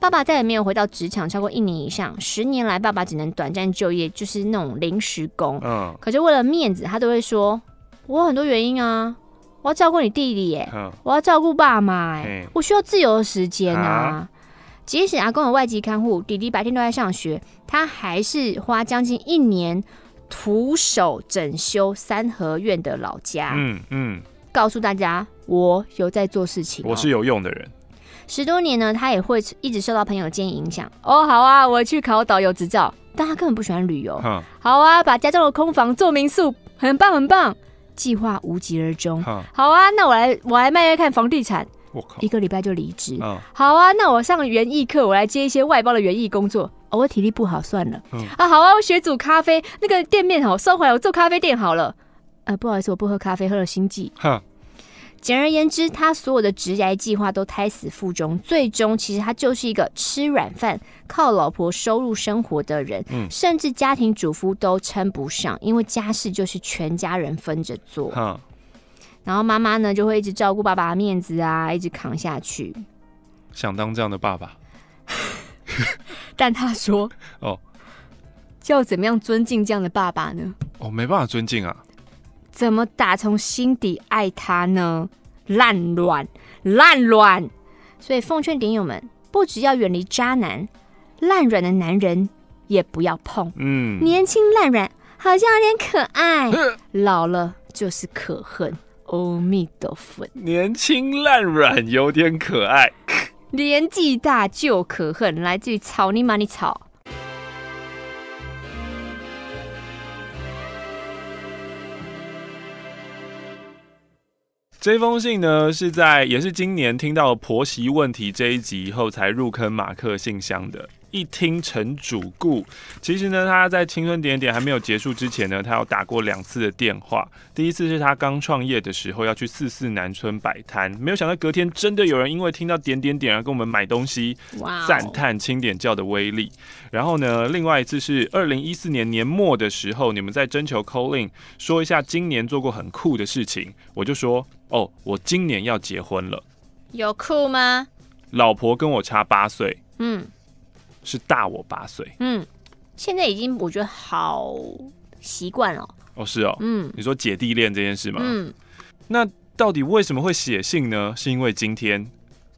爸爸再也没有回到职场超过一年以上，十年来爸爸只能短暂就业，就是那种临时工。嗯。可是为了面子，他都会说：“我有很多原因啊，我要照顾你弟弟耶，嗯、我要照顾爸妈，哎，我需要自由的时间啊。啊”即使阿公有外籍看护，弟弟白天都在上学，他还是花将近一年。徒手整修三合院的老家，嗯嗯，告诉大家我有在做事情，我是有用的人。十多年呢，他也会一直受到朋友建议影响。哦，好啊，我去考导游执照，但他根本不喜欢旅游。嗯，好啊，把家中的空房做民宿，很棒很棒。计划无疾而终。好啊，那我来我来卖卖看房地产。我靠，一个礼拜就离职。好啊，那我上园艺课，我来接一些外包的园艺工作。哦我体力不好，算了。嗯、啊，好啊，我学煮咖啡，那个店面好收回来，我做咖啡店好了。呃，不好意思，我不喝咖啡，喝了心悸。哈。简而言之，他所有的职涯计划都胎死腹中，最终其实他就是一个吃软饭、靠老婆收入生活的人，嗯、甚至家庭主妇都称不上，因为家事就是全家人分着做。哈。然后妈妈呢，就会一直照顾爸爸的面子啊，一直扛下去。想当这样的爸爸。但他说：“哦，要怎么样尊敬这样的爸爸呢？哦，没办法尊敬啊！怎么打从心底爱他呢？烂卵，烂卵！所以奉劝点友们，不只要远离渣男，烂软的男人也不要碰。嗯，年轻烂软好像有点可爱，老了就是可恨。阿弥陀佛，年轻烂软有点可爱。”年纪大就可恨，来自于草泥马，你草。这封信呢，是在也是今年听到婆媳问题这一集以后才入坑马克信箱的。一听成主顾，其实呢，他在青春点点还没有结束之前呢，他有打过两次的电话。第一次是他刚创业的时候要去四四南村摆摊，没有想到隔天真的有人因为听到点点点而跟我们买东西，赞叹清点教的威力。然后呢，另外一次是二零一四年年末的时候，你们在征求 call in，说一下今年做过很酷的事情，我就说哦，我今年要结婚了。有酷吗？老婆跟我差八岁。嗯。是大我八岁，嗯，现在已经我觉得好习惯了。哦，是哦，嗯，你说姐弟恋这件事吗？嗯，那到底为什么会写信呢？是因为今天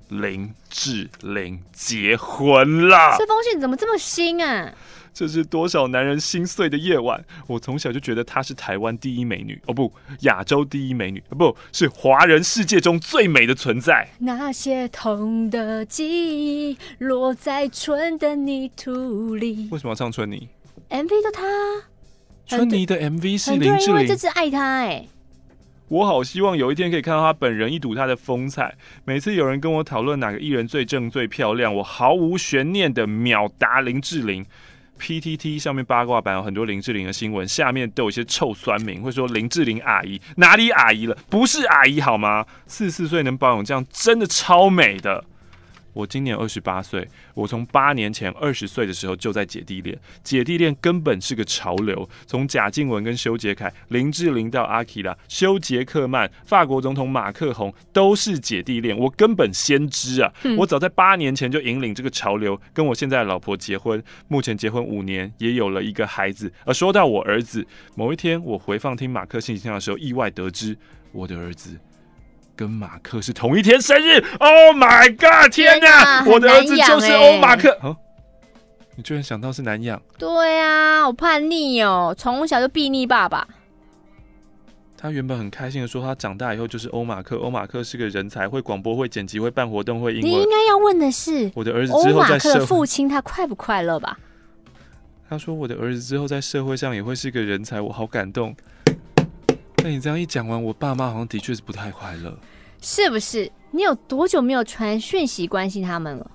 林志玲结婚了。这封信怎么这么新啊？这是多少男人心碎的夜晚！我从小就觉得她是台湾第一美女，哦不，亚洲第一美女，哦不是华人世界中最美的存在。那些痛的记忆落在春的泥土里。为什么要唱春泥？MV 的她，春泥的 MV 是林志玲，因为这次爱她哎。我好希望有一天可以看到她本人，一睹她的风采。每次有人跟我讨论哪个艺人最正最漂亮，我毫无悬念的秒答林志玲。PTT 上面八卦版有很多林志玲的新闻，下面都有一些臭酸民会说林志玲阿姨哪里阿姨了？不是阿姨好吗？四十四岁能保养这样，真的超美的。我今年二十八岁，我从八年前二十岁的时候就在姐弟恋，姐弟恋根本是个潮流。从贾静雯跟修杰楷、林志玲到阿基拉、修杰克曼、法国总统马克宏都是姐弟恋，我根本先知啊！嗯、我早在八年前就引领这个潮流，跟我现在的老婆结婚，目前结婚五年，也有了一个孩子。而说到我儿子，某一天我回放听马克信箱的时候，意外得知我的儿子。跟马克是同一天生日，Oh my god！天哪，我的儿子就是欧马克。哦，你居然想到是难养？对啊，我叛逆哦，从小就避逆爸爸。他原本很开心的说，他长大以后就是欧马克。欧马克是个人才，会广播，会剪辑，会办活动，会英文。你应该要问的是，我的儿子之后在社会，欧马克的父亲他快不快乐吧？他说我的儿子之后在社会上也会是个人才，我好感动。但你这样一讲完，我爸妈好像的确是不太快乐。是不是？你有多久没有传讯息关心他们了？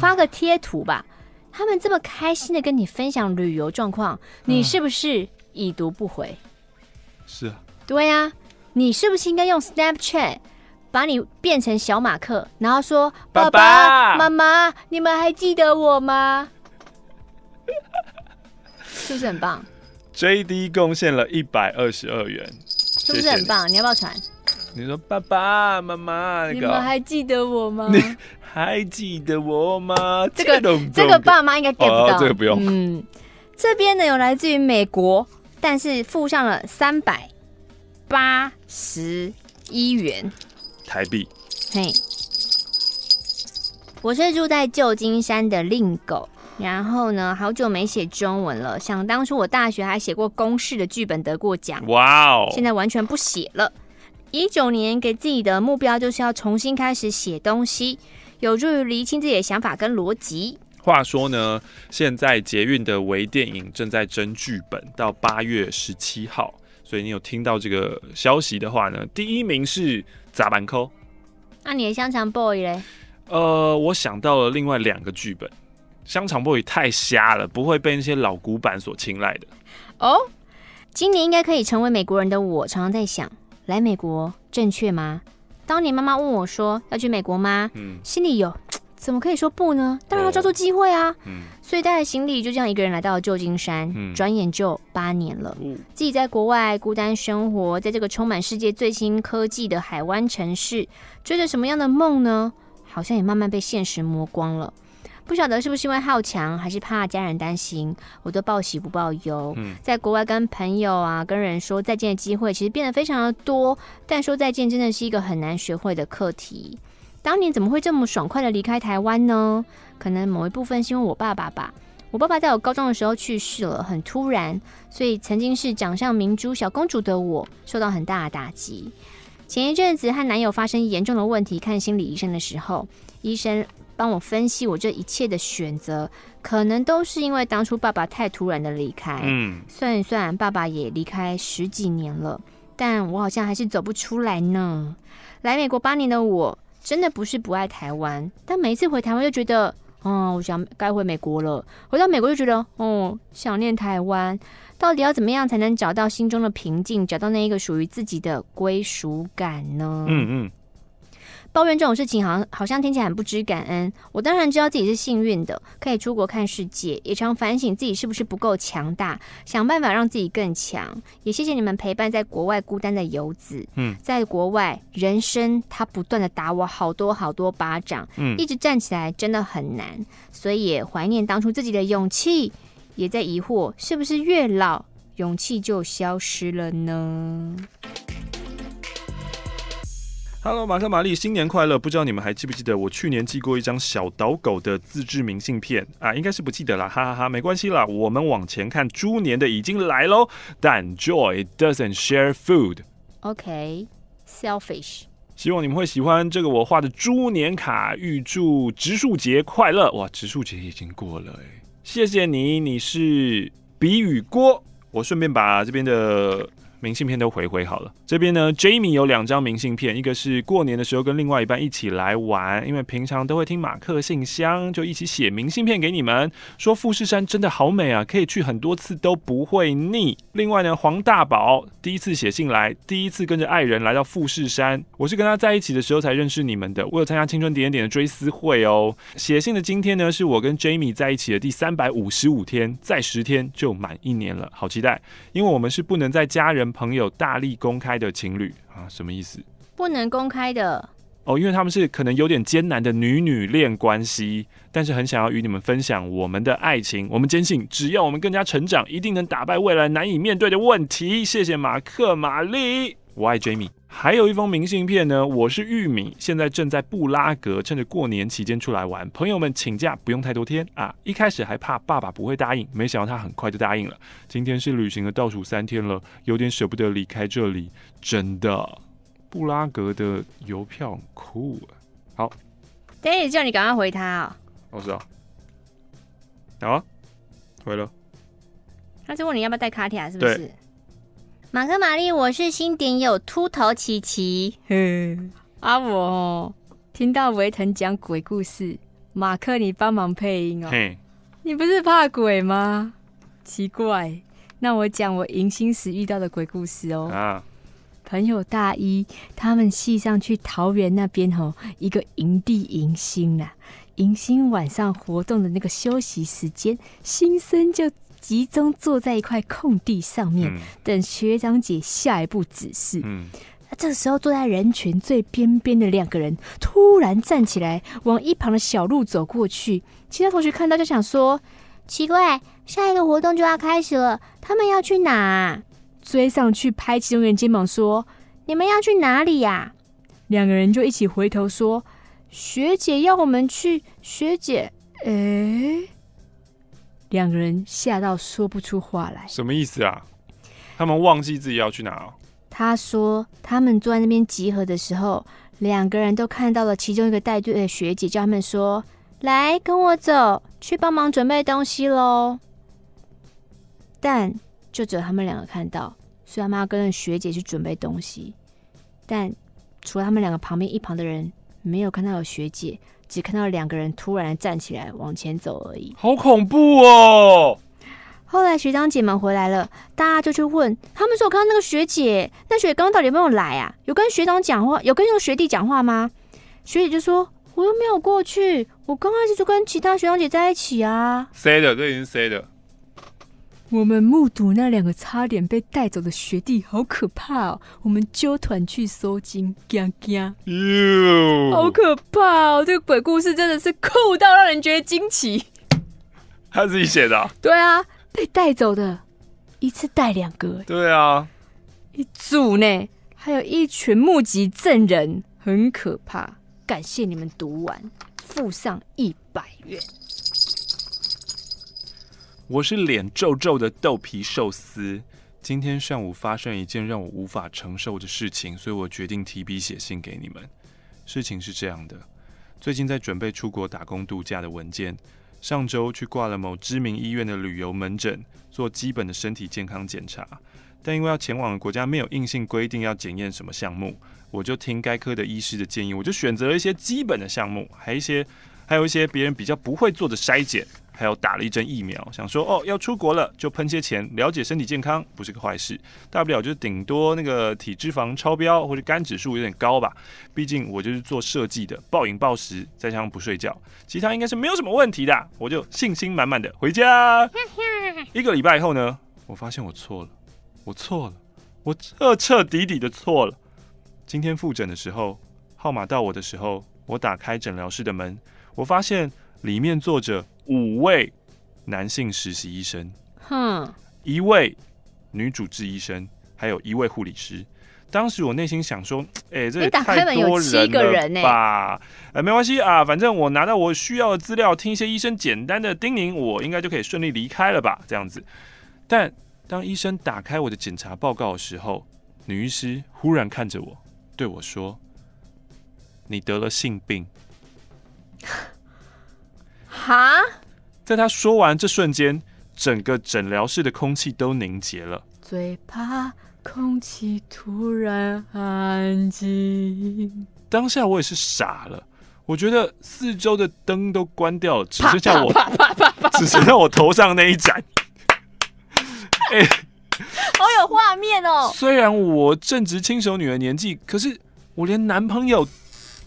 发个贴图吧。他们这么开心的跟你分享旅游状况，你是不是已读不回？是啊。对呀，你是不是应该用 Snapchat 把你变成小马克，然后说爸爸妈妈，你们还记得我吗？是不是很棒？JD 贡献了一百二十二元，是不是很棒？你，要不要传？你说爸爸妈妈，那个，你们还记得我吗？你还记得我吗？这个这个爸妈应该 get 不到，哦，这个不用。嗯，这边呢有来自于美国，但是付上了三百八十一元台币。嘿，我是住在旧金山的令狗，然后呢，好久没写中文了。想当初我大学还写过公式的剧本得过奖，哇哦，现在完全不写了。一九年给自己的目标就是要重新开始写东西，有助于厘清自己的想法跟逻辑。话说呢，现在捷运的微电影正在征剧本，到八月十七号，所以你有听到这个消息的话呢，第一名是砸板扣。那、啊、你的香肠 boy 嘞？呃，我想到了另外两个剧本，香肠 boy 太瞎了，不会被那些老古板所青睐的。哦，今年应该可以成为美国人的我，常常在想。来美国正确吗？当年妈妈问我说要去美国吗？嗯，心里有怎么可以说不呢？当然要抓住机会啊！嗯，所以带着行李就这样一个人来到了旧金山。嗯，转眼就八年了。嗯，自己在国外孤单生活，在这个充满世界最新科技的海湾城市，追着什么样的梦呢？好像也慢慢被现实磨光了。不晓得是不是因为好强，还是怕家人担心，我都报喜不报忧。嗯，在国外跟朋友啊、跟人说再见的机会，其实变得非常的多。但说再见真的是一个很难学会的课题。当年怎么会这么爽快的离开台湾呢？可能某一部分是因为我爸爸吧。我爸爸在我高中的时候去世了，很突然，所以曾经是掌上明珠小公主的我，受到很大的打击。前一阵子和男友发生严重的问题，看心理医生的时候，医生。帮我分析我这一切的选择，可能都是因为当初爸爸太突然的离开。嗯，算一算，爸爸也离开十几年了，但我好像还是走不出来呢。来美国八年的我，真的不是不爱台湾，但每一次回台湾就觉得，哦，我想该回美国了。回到美国就觉得，哦，想念台湾。到底要怎么样才能找到心中的平静，找到那一个属于自己的归属感呢？嗯嗯。抱怨这种事情，好像好像听起来很不知感恩。我当然知道自己是幸运的，可以出国看世界，也常反省自己是不是不够强大，想办法让自己更强。也谢谢你们陪伴在国外孤单的游子。嗯，在国外，人生他不断的打我好多好多巴掌，嗯，一直站起来真的很难，所以也怀念当初自己的勇气，也在疑惑是不是越老勇气就消失了呢？Hello，马克玛丽，新年快乐！不知道你们还记不记得我去年寄过一张小岛狗的自制明信片啊？应该是不记得了，哈哈哈，没关系啦。我们往前看，猪年的已经来喽。但 Joy doesn't share food。OK，selfish。希望你们会喜欢这个我画的猪年卡，预祝植树节快乐！哇，植树节已经过了哎，谢谢你，你是比雨锅。我顺便把这边的。明信片都回回好了。这边呢，Jamie 有两张明信片，一个是过年的时候跟另外一半一起来玩，因为平常都会听马克信箱，就一起写明信片给你们，说富士山真的好美啊，可以去很多次都不会腻。另外呢，黄大宝第一次写信来，第一次跟着爱人来到富士山，我是跟他在一起的时候才认识你们的，我有参加青春点点的追思会哦。写信的今天呢，是我跟 Jamie 在一起的第三百五十五天，再十天就满一年了，好期待，因为我们是不能在家人。朋友大力公开的情侣啊，什么意思？不能公开的哦，因为他们是可能有点艰难的女女恋关系，但是很想要与你们分享我们的爱情。我们坚信，只要我们更加成长，一定能打败未来难以面对的问题。谢谢马克玛丽，我爱 Jamie。还有一封明信片呢，我是玉米，现在正在布拉格，趁着过年期间出来玩。朋友们请假不用太多天啊，一开始还怕爸爸不会答应，没想到他很快就答应了。今天是旅行的倒数三天了，有点舍不得离开这里，真的。布拉格的邮票很酷啊。好，爹地叫你赶快回他哦。我知道。好啊，回了。他是问你要不要带卡帖，是不是？马克、玛丽，我是新点友秃头琪琪。啊，我听到维腾讲鬼故事，马克你帮忙配音哦。你不是怕鬼吗？奇怪，那我讲我迎新时遇到的鬼故事哦。啊，朋友大一，他们系上去桃园那边吼，一个营地迎新呐。迎新晚上活动的那个休息时间，新生就集中坐在一块空地上面，嗯、等学长姐下一步指示。嗯。那这个时候，坐在人群最边边的两个人突然站起来，往一旁的小路走过去。其他同学看到就想说：“奇怪，下一个活动就要开始了，他们要去哪？”追上去拍其中人肩膀说：“你们要去哪里呀？”两个人就一起回头说：“学姐要我们去。”学姐，哎，两个人吓到说不出话来。什么意思啊？他们忘记自己要去哪？他说：“他们坐在那边集合的时候，两个人都看到了其中一个带队的学姐，叫他们说：‘来，跟我走，去帮忙准备东西喽。’但就只有他们两个看到，所以他们要跟着学姐去准备东西。但除了他们两个旁边一旁的人，没有看到有学姐，只看到两个人突然站起来往前走而已。好恐怖哦！”后来学长姐们回来了，大家就去问他们说：“我看到那个学姐，那学姐刚刚到底有没有来啊？有跟学长讲话，有跟那个学弟讲话吗？”学姐就说：“我又没有过去，我刚开始就跟其他学长姐在一起啊。”谁的？这已经谁的？我们目睹那两个差点被带走的学弟，好可怕哦！我们揪团去收惊，惊惊哟，好可怕哦！这个鬼故事真的是酷到让人觉得惊奇。他自己写的啊？对啊。被带走的，一次带两个。对啊，一组呢，还有一群目击证人，很可怕。感谢你们读完，附上一百元。我是脸皱皱的豆皮寿司。今天上午发生一件让我无法承受的事情，所以我决定提笔写信给你们。事情是这样的，最近在准备出国打工度假的文件。上周去挂了某知名医院的旅游门诊，做基本的身体健康检查，但因为要前往的国家没有硬性规定要检验什么项目，我就听该科的医师的建议，我就选择了一些基本的项目，还有一些还有一些别人比较不会做的筛检。还有打了一针疫苗，想说哦，要出国了就喷些钱，了解身体健康不是个坏事，大不了就是顶多那个体脂肪超标或者肝指数有点高吧。毕竟我就是做设计的，暴饮暴食再加上不睡觉，其他应该是没有什么问题的。我就信心满满的回家。一个礼拜以后呢，我发现我错了，我错了，我彻彻底底的错了。今天复诊的时候，号码到我的时候，我打开诊疗室的门，我发现里面坐着。五位男性实习医生，哼，一位女主治医生，还有一位护理师。当时我内心想说：“ 哎、欸，这也太多人了吧？没关系啊，反正我拿到我需要的资料，听一些医生简单的叮咛，我应该就可以顺利离开了吧？这样子。”但当医生打开我的检查报告的时候，女医师忽然看着我，对我说：“你得了性病。”哈！在他说完这瞬间，整个诊疗室的空气都凝结了。最怕空气突然安静。当下我也是傻了，我觉得四周的灯都关掉了，只剩下我，只剩下我头上那一盏。哎、欸，好有画面哦！虽然我正值轻熟女的年纪，可是我连男朋友。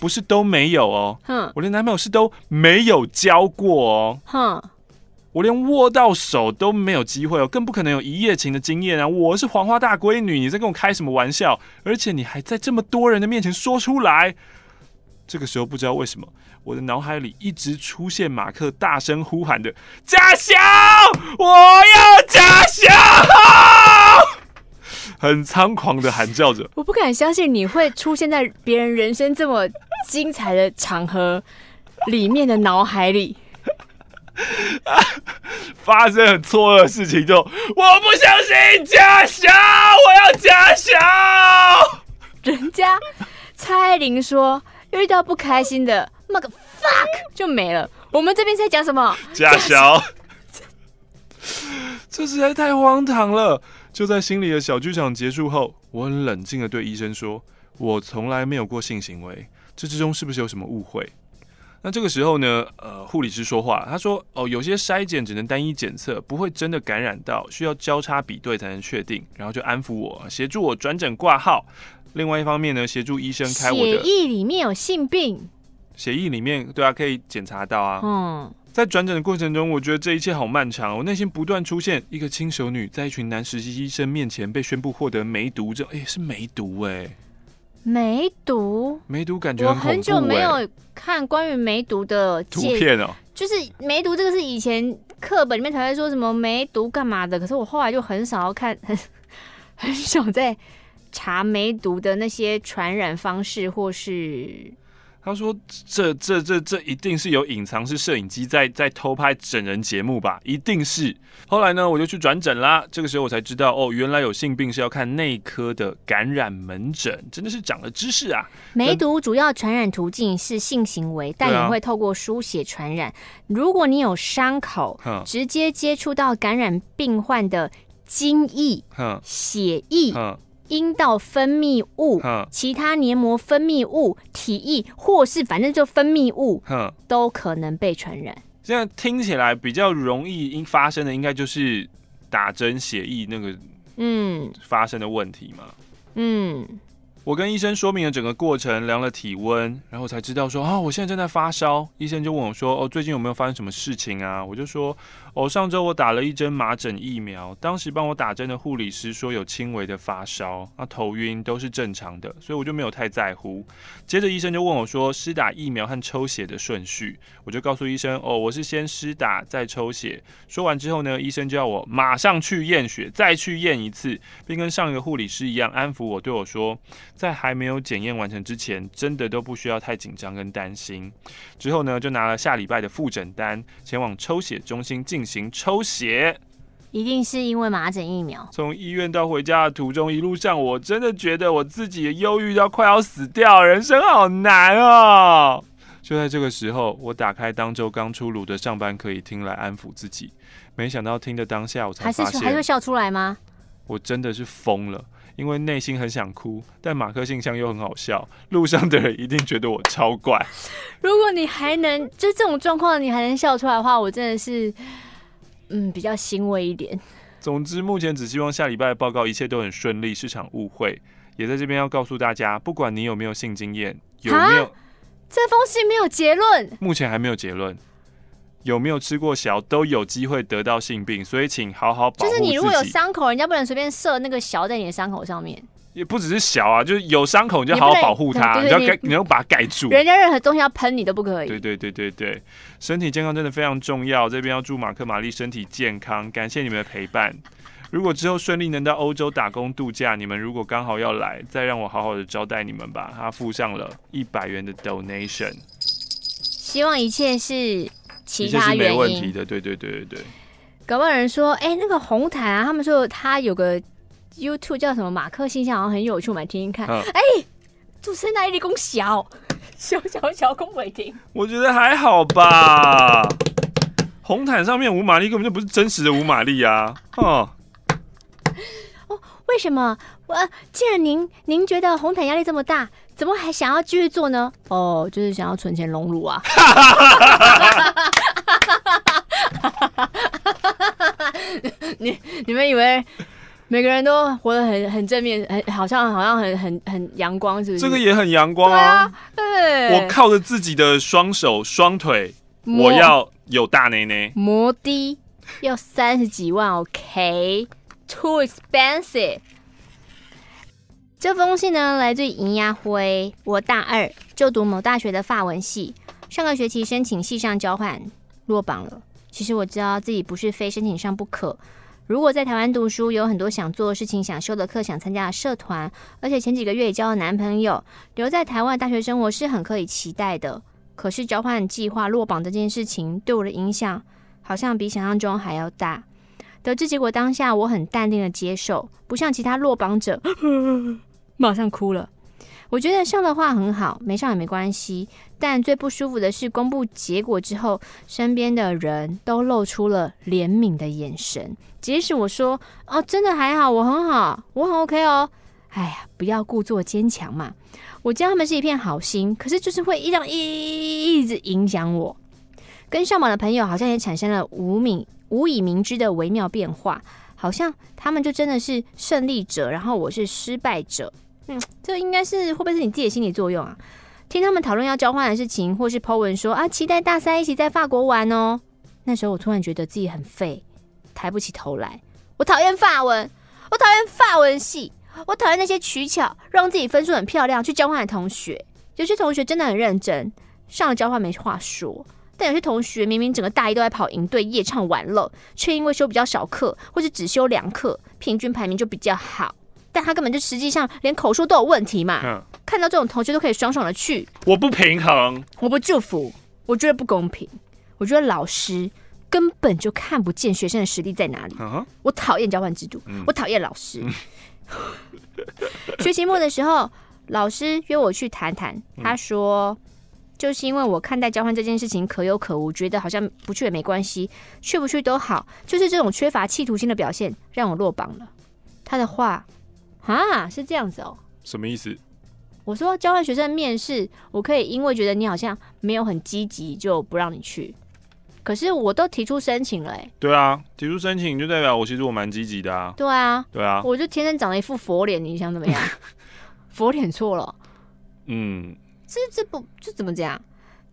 不是都没有哦，哼，我连男朋友是都没有交过哦，哼，我连握到手都没有机会哦，更不可能有一夜情的经验啊！我是黄花大闺女，你在跟我开什么玩笑？而且你还在这么多人的面前说出来，这个时候不知道为什么，我的脑海里一直出现马克大声呼喊的“家乡，我要家乡”。很猖狂的喊叫着，我不敢相信你会出现在别人人生这么精彩的场合里面的脑海里。发生很错愕的事情就，我不相信家小，我要家小。人家蔡玲说遇到不开心的，那个 fuck 就没了。我们这边在讲什么？假小，这实在太荒唐了。就在心里的小剧场结束后，我很冷静的对医生说：“我从来没有过性行为，这之中是不是有什么误会？那这个时候呢，呃，护理师说话，他说：“哦，有些筛检只能单一检测，不会真的感染到，需要交叉比对才能确定。”然后就安抚我，协助我转诊挂号。另外一方面呢，协助医生开我的血液里面有性病，血液里面对啊，可以检查到啊。嗯，在转诊的过程中，我觉得这一切好漫长，我内心不断出现一个轻熟女在一群男实习医生面前被宣布获得梅毒症，哎，是梅毒哎。梅毒，梅毒感觉。我很久没有看关于梅毒的图片哦。就是梅毒这个是以前课本里面才会说什么梅毒干嘛的，可是我后来就很少要看，很 很少在查梅毒的那些传染方式或是。他说：“这、这、这、这一定是有隐藏式摄影机在在偷拍整人节目吧？一定是。后来呢，我就去转诊啦。这个时候我才知道，哦，原来有性病是要看内科的感染门诊，真的是长了知识啊！梅毒主要传染途径是性行为，但也会透过输血传染。如果你有伤口，直接接触到感染病患的精液、血液。”阴道分泌物、其他黏膜分泌物、体液，或是反正就分泌物，都可能被传染。这样听起来比较容易因发生的，应该就是打针血液那个嗯发生的问题嘛。嗯。我跟医生说明了整个过程，量了体温，然后才知道说啊，我现在正在发烧。医生就问我说：“哦，最近有没有发生什么事情啊？”我就说：“哦，上周我打了一针麻疹疫苗，当时帮我打针的护理师说有轻微的发烧，啊，头晕都是正常的，所以我就没有太在乎。”接着医生就问我说：“施打疫苗和抽血的顺序？”我就告诉医生：“哦，我是先施打再抽血。”说完之后呢，医生就要我马上去验血，再去验一次，并跟上一个护理师一样安抚我，对我说。在还没有检验完成之前，真的都不需要太紧张跟担心。之后呢，就拿了下礼拜的复诊单，前往抽血中心进行抽血。一定是因为麻疹疫苗。从医院到回家的途中，一路上我真的觉得我自己忧郁到快要死掉，人生好难哦。就在这个时候，我打开当周刚出炉的上班可以听来安抚自己，没想到听的当下，我才发现还是还会笑出来吗？我真的是疯了。因为内心很想哭，但马克信箱又很好笑，路上的人一定觉得我超怪。如果你还能就这种状况，你还能笑出来的话，我真的是嗯比较欣慰一点。总之，目前只希望下礼拜的报告一切都很顺利，是场误会。也在这边要告诉大家，不管你有没有性经验，有没有这封信没有结论，目前还没有结论。有没有吃过小都有机会得到性病，所以请好好保护。就是你如果有伤口，人家不能随便射那个小在你的伤口上面。也不只是小啊，就是有伤口你就好好保护它，你，要盖，你要把它盖住。人家任何东西要喷你都不可以。对对对对对，身体健康真的非常重要。这边要祝马克玛丽身体健康，感谢你们的陪伴。如果之后顺利能到欧洲打工度假，你们如果刚好要来，再让我好好的招待你们吧。他附上了一百元的 donation，希望一切是。其他原因没问题的，对对对对对。搞不好有人说，哎、欸，那个红毯啊，他们说他有个 YouTube 叫什么马克信箱，好像很有趣，我们来听听看。哎、嗯，主持人哪里公 小小小小公伟霆？我觉得还好吧。红毯上面吴玛丽根本就不是真实的吴玛丽啊！哦哦，为什么？我既然您您觉得红毯压力这么大？怎么还想要继续做呢？哦，就是想要存钱隆乳啊！你你们以为每个人都活得很很正面，很好像好像很很很阳光，是不是？这个也很阳光啊！对啊，我靠着自己的双手双腿，我要有大内内。摩的要三十几万，OK，too expensive。这封信呢，来自银牙辉。我大二就读某大学的法文系，上个学期申请系上交换，落榜了。其实我知道自己不是非申请上不可。如果在台湾读书，有很多想做的事情，想修的课，想参加的社团，而且前几个月也交了男朋友，留在台湾大学生活是很可以期待的。可是交换计划落榜这件事情，对我的影响好像比想象中还要大。得知结果当下，我很淡定的接受，不像其他落榜者。马上哭了。我觉得上的话很好，没上也没关系。但最不舒服的是，公布结果之后，身边的人都露出了怜悯的眼神。即使我说：“哦，真的还好，我很好，我很 OK 哦。”哎呀，不要故作坚强嘛。我知道他们是一片好心，可是就是会一样一一直影响我。跟上榜的朋友好像也产生了无名无以名之的微妙变化，好像他们就真的是胜利者，然后我是失败者。嗯，这应该是会不会是你自己的心理作用啊？听他们讨论要交换的事情，或是 po 文说啊，期待大三一起在法国玩哦。那时候我突然觉得自己很废，抬不起头来。我讨厌法文，我讨厌法文系，我讨厌那些取巧让自己分数很漂亮去交换的同学。有些同学真的很认真，上了交换没话说。但有些同学明明整个大一都在跑营队、夜唱玩乐，却因为修比较少课，或是只修两课，平均排名就比较好。但他根本就实际上连口说都有问题嘛。嗯。看到这种同学都可以爽爽的去，我不平衡，我不祝福，我觉得不公平。我觉得老师根本就看不见学生的实力在哪里。Uh. 我讨厌交换制度，嗯、我讨厌老师。嗯、学期末的时候，老师约我去谈谈，他说。嗯就是因为我看待交换这件事情可有可无，觉得好像不去也没关系，去不去都好。就是这种缺乏企图心的表现让我落榜了。他的话啊是这样子哦，什么意思？我说交换学生面试，我可以因为觉得你好像没有很积极就不让你去。可是我都提出申请了，哎。对啊，提出申请就代表我其实我蛮积极的啊。对啊，对啊，我就天生长了一副佛脸，你想怎么样？佛脸错了。嗯。这这不这怎么讲？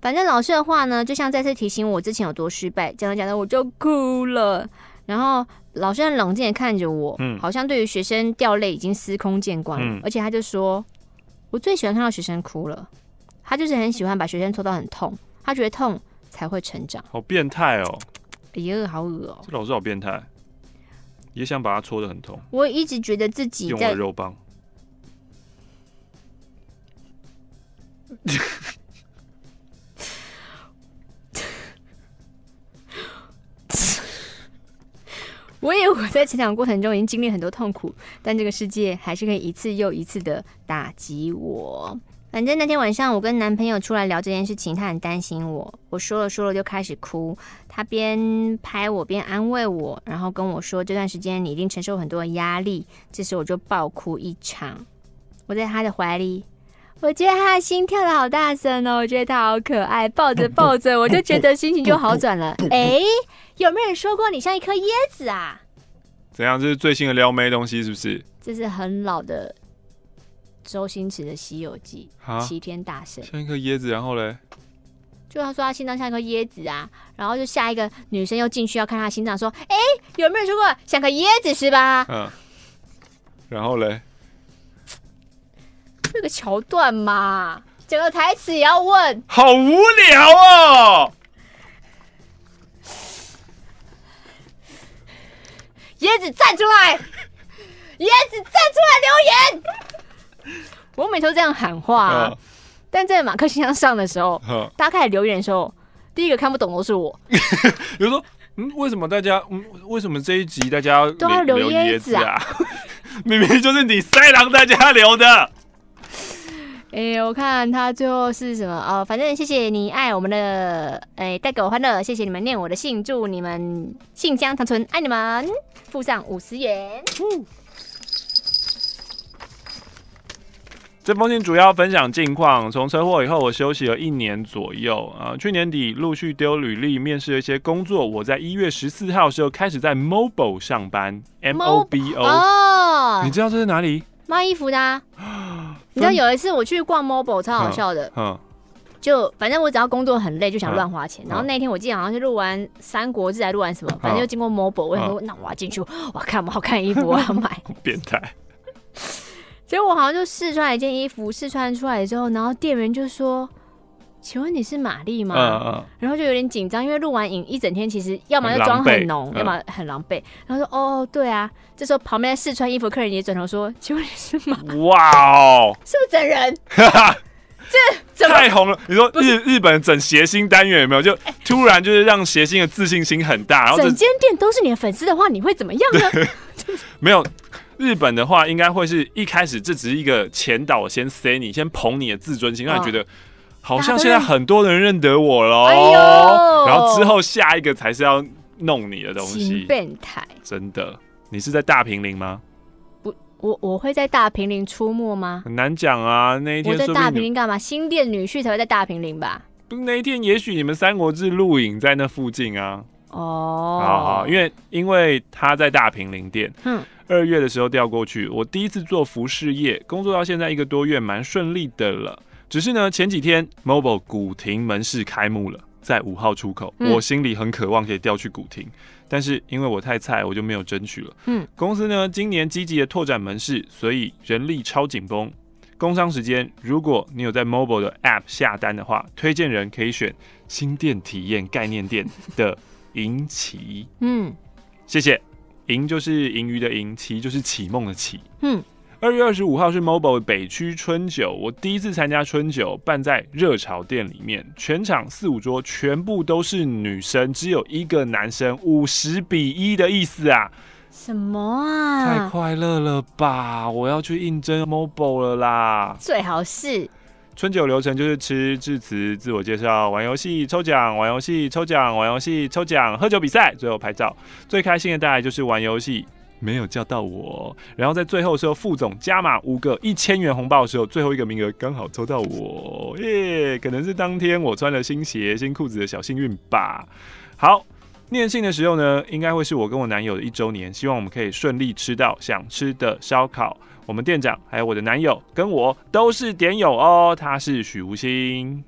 反正老师的话呢，就像再次提醒我之前有多失败，讲着讲着我就哭了。然后老师很冷静的看着我，嗯，好像对于学生掉泪已经司空见惯了。嗯，而且他就说，我最喜欢看到学生哭了。他就是很喜欢把学生戳到很痛，他觉得痛才会成长。好变态哦！哎呀，好恶哦！这老师好变态，也想把他戳得很痛。我一直觉得自己在用我肉棒。我以为我在成长过程中已经经历很多痛苦，但这个世界还是可以一次又一次的打击我。反正那天晚上，我跟男朋友出来聊这件事情，他很担心我。我说了说了就开始哭，他边拍我边安慰我，然后跟我说这段时间你一定承受很多压力。这时我就爆哭一场，我在他的怀里。我觉得他的心跳的好大声哦，我觉得他好可爱，抱着 抱着，我就觉得心情就好转了。哎，有没有人说过你像一颗椰子啊？怎样？这是最新的撩妹东西是不是？这是很老的周星驰的《西游记》啊，齐天大圣像一颗椰子，然后嘞，就他说他心脏像一颗椰子啊，然后就下一个女生又进去要看他心脏，说：哎，有没有人说过像颗椰子是吧？嗯，然后嘞。这个桥段嘛，整个台词也要问，好无聊哦！椰子站出来，椰子站出来留言。我每次都这样喊话，啊，嗯、但在马克信箱上的时候，嗯、大家开始留言的时候，第一个看不懂都是我。比如说，嗯，为什么大家，嗯，为什么这一集大家都要留椰子啊？明明就是你塞狼大家留的。哎、欸，我看他最后是什么哦？反正谢谢你爱我们的，哎、欸，带给我欢乐，谢谢你们念我的信，祝你们信箱长存，爱你们，附上五十元。嗯、这封信主要分享近况，从车祸以后，我休息了一年左右啊。去年底陆续丢履历，面试了一些工作。我在一月十四号的时候开始在 Mobile 上班，M O B O。哦，你知道这是哪里？卖衣服的、啊。你知道有一次我去逛 Mobile 超好笑的，就反正我只要工作很累就想乱花钱，嗯、然后那天我记得好像是录完《三国志》还录完什么，嗯、反正就经过 Mobile，我想说那我要进去，我看我好看的衣服我要买。变态。结果我好像就试穿了一件衣服，试穿出来之后，然后店员就说。请问你是玛丽吗？嗯嗯，然后就有点紧张，因为录完影一整天，其实要么就妆很浓，要么很狼狈。然后说：“哦，对啊。”这时候旁边试穿衣服客人也转头说：“请问你是玛？”哇哦，是不是整人？这太红了！你说日日本整谐星单元有没有？就突然就是让谐星的自信心很大，然后整间店都是你的粉丝的话，你会怎么样呢？没有日本的话，应该会是一开始这只是一个前导，先塞你，先捧你的自尊心，让你觉得。好像现在很多人认得我喽，哎、然后之后下一个才是要弄你的东西，变态，真的，你是在大平林吗？不，我我会在大平林出没吗？很难讲啊。那一天我在大平林干嘛？新店女婿才会在大平林吧？不是那一天，也许你们三国志录影在那附近啊。哦，好好，因为因为他在大平林店。嗯。二月的时候调过去，我第一次做服饰业，工作到现在一个多月，蛮顺利的了。只是呢，前几天 Mobile 古亭门市开幕了，在五号出口，嗯、我心里很渴望可以调去古亭，但是因为我太菜，我就没有争取了。嗯，公司呢今年积极的拓展门市，所以人力超紧绷。工商时间，如果你有在 Mobile 的 App 下单的话，推荐人可以选新店体验概念店的银旗。嗯，谢谢。银就是银鱼的银，旗就是启梦的启。嗯。二月二十五号是 Mobile 北区春酒，我第一次参加春酒，办在热潮店里面，全场四五桌全部都是女生，只有一个男生，五十比一的意思啊？什么啊？太快乐了吧！我要去应征 Mobile 了啦！最好是春酒流程就是吃致辞、自我介绍、玩游戏、抽奖、玩游戏、抽奖、玩游戏、抽奖、喝酒比赛，最后拍照。最开心的大概就是玩游戏。没有叫到我，然后在最后时候，副总加码五个一千元红包的时候，最后一个名额刚好抽到我，耶！可能是当天我穿了新鞋、新裤子的小幸运吧。好，念信的时候呢，应该会是我跟我男友的一周年，希望我们可以顺利吃到想吃的烧烤。我们店长还有我的男友跟我都是点友哦，他是许无心。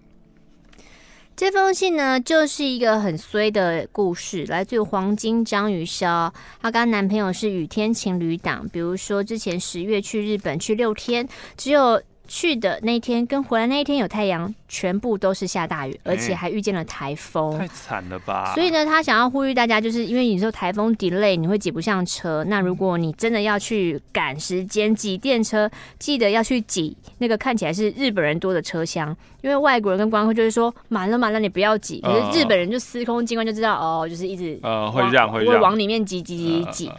这封信呢，就是一个很衰的故事，来自于黄金章鱼烧。她跟她男朋友是雨天情侣档，比如说之前十月去日本去六天，只有。去的那一天跟回来那一天有太阳，全部都是下大雨，而且还遇见了台风，太惨了吧！所以呢，他想要呼吁大家，就是因为你说台风 delay，你会挤不上车。那如果你真的要去赶时间挤电车，记得要去挤那个看起来是日本人多的车厢，因为外国人跟观光客就是说满了满了，你不要挤。可是日本人就司空见惯，就知道哦，就是一直呃会让会会往里面挤挤挤挤。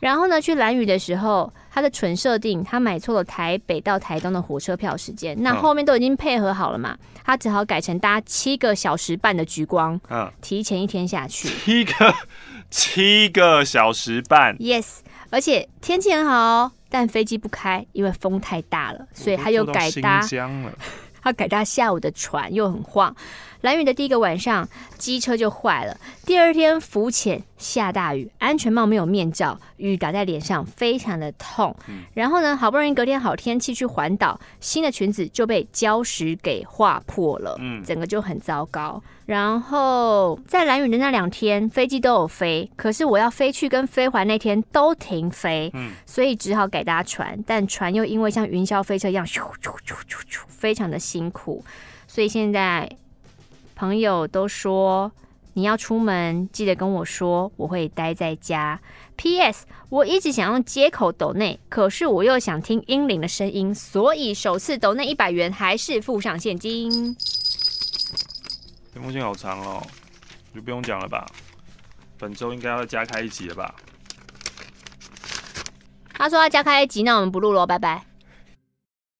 然后呢，去蓝屿的时候，他的纯设定，他买错了台北到台东的火车票时间。那后面都已经配合好了嘛，他只好改成搭七个小时半的橘光，嗯，提前一天下去。七个 七个小时半，yes，而且天气很好，但飞机不开，因为风太大了，所以他又改搭。他改搭下午的船，又很晃。兰屿的第一个晚上，机车就坏了。第二天浮潜下大雨，安全帽没有面罩，雨打在脸上，非常的痛。嗯、然后呢，好不容易隔天好天气去环岛，新的裙子就被礁石给划破了，嗯，整个就很糟糕。然后在蓝雨的那两天，飞机都有飞，可是我要飞去跟飞环那天都停飞，嗯，所以只好改搭船，但船又因为像云霄飞车一样咻咻咻咻咻，非常的辛苦，所以现在。朋友都说你要出门，记得跟我说，我会待在家。P.S. 我一直想用接口抖内，可是我又想听英灵的声音，所以首次抖内一百元还是付上现金。这封信好长哦，就不用讲了吧？本周应该要加开一集了吧？他说要加开一集，那我们不录了，拜拜。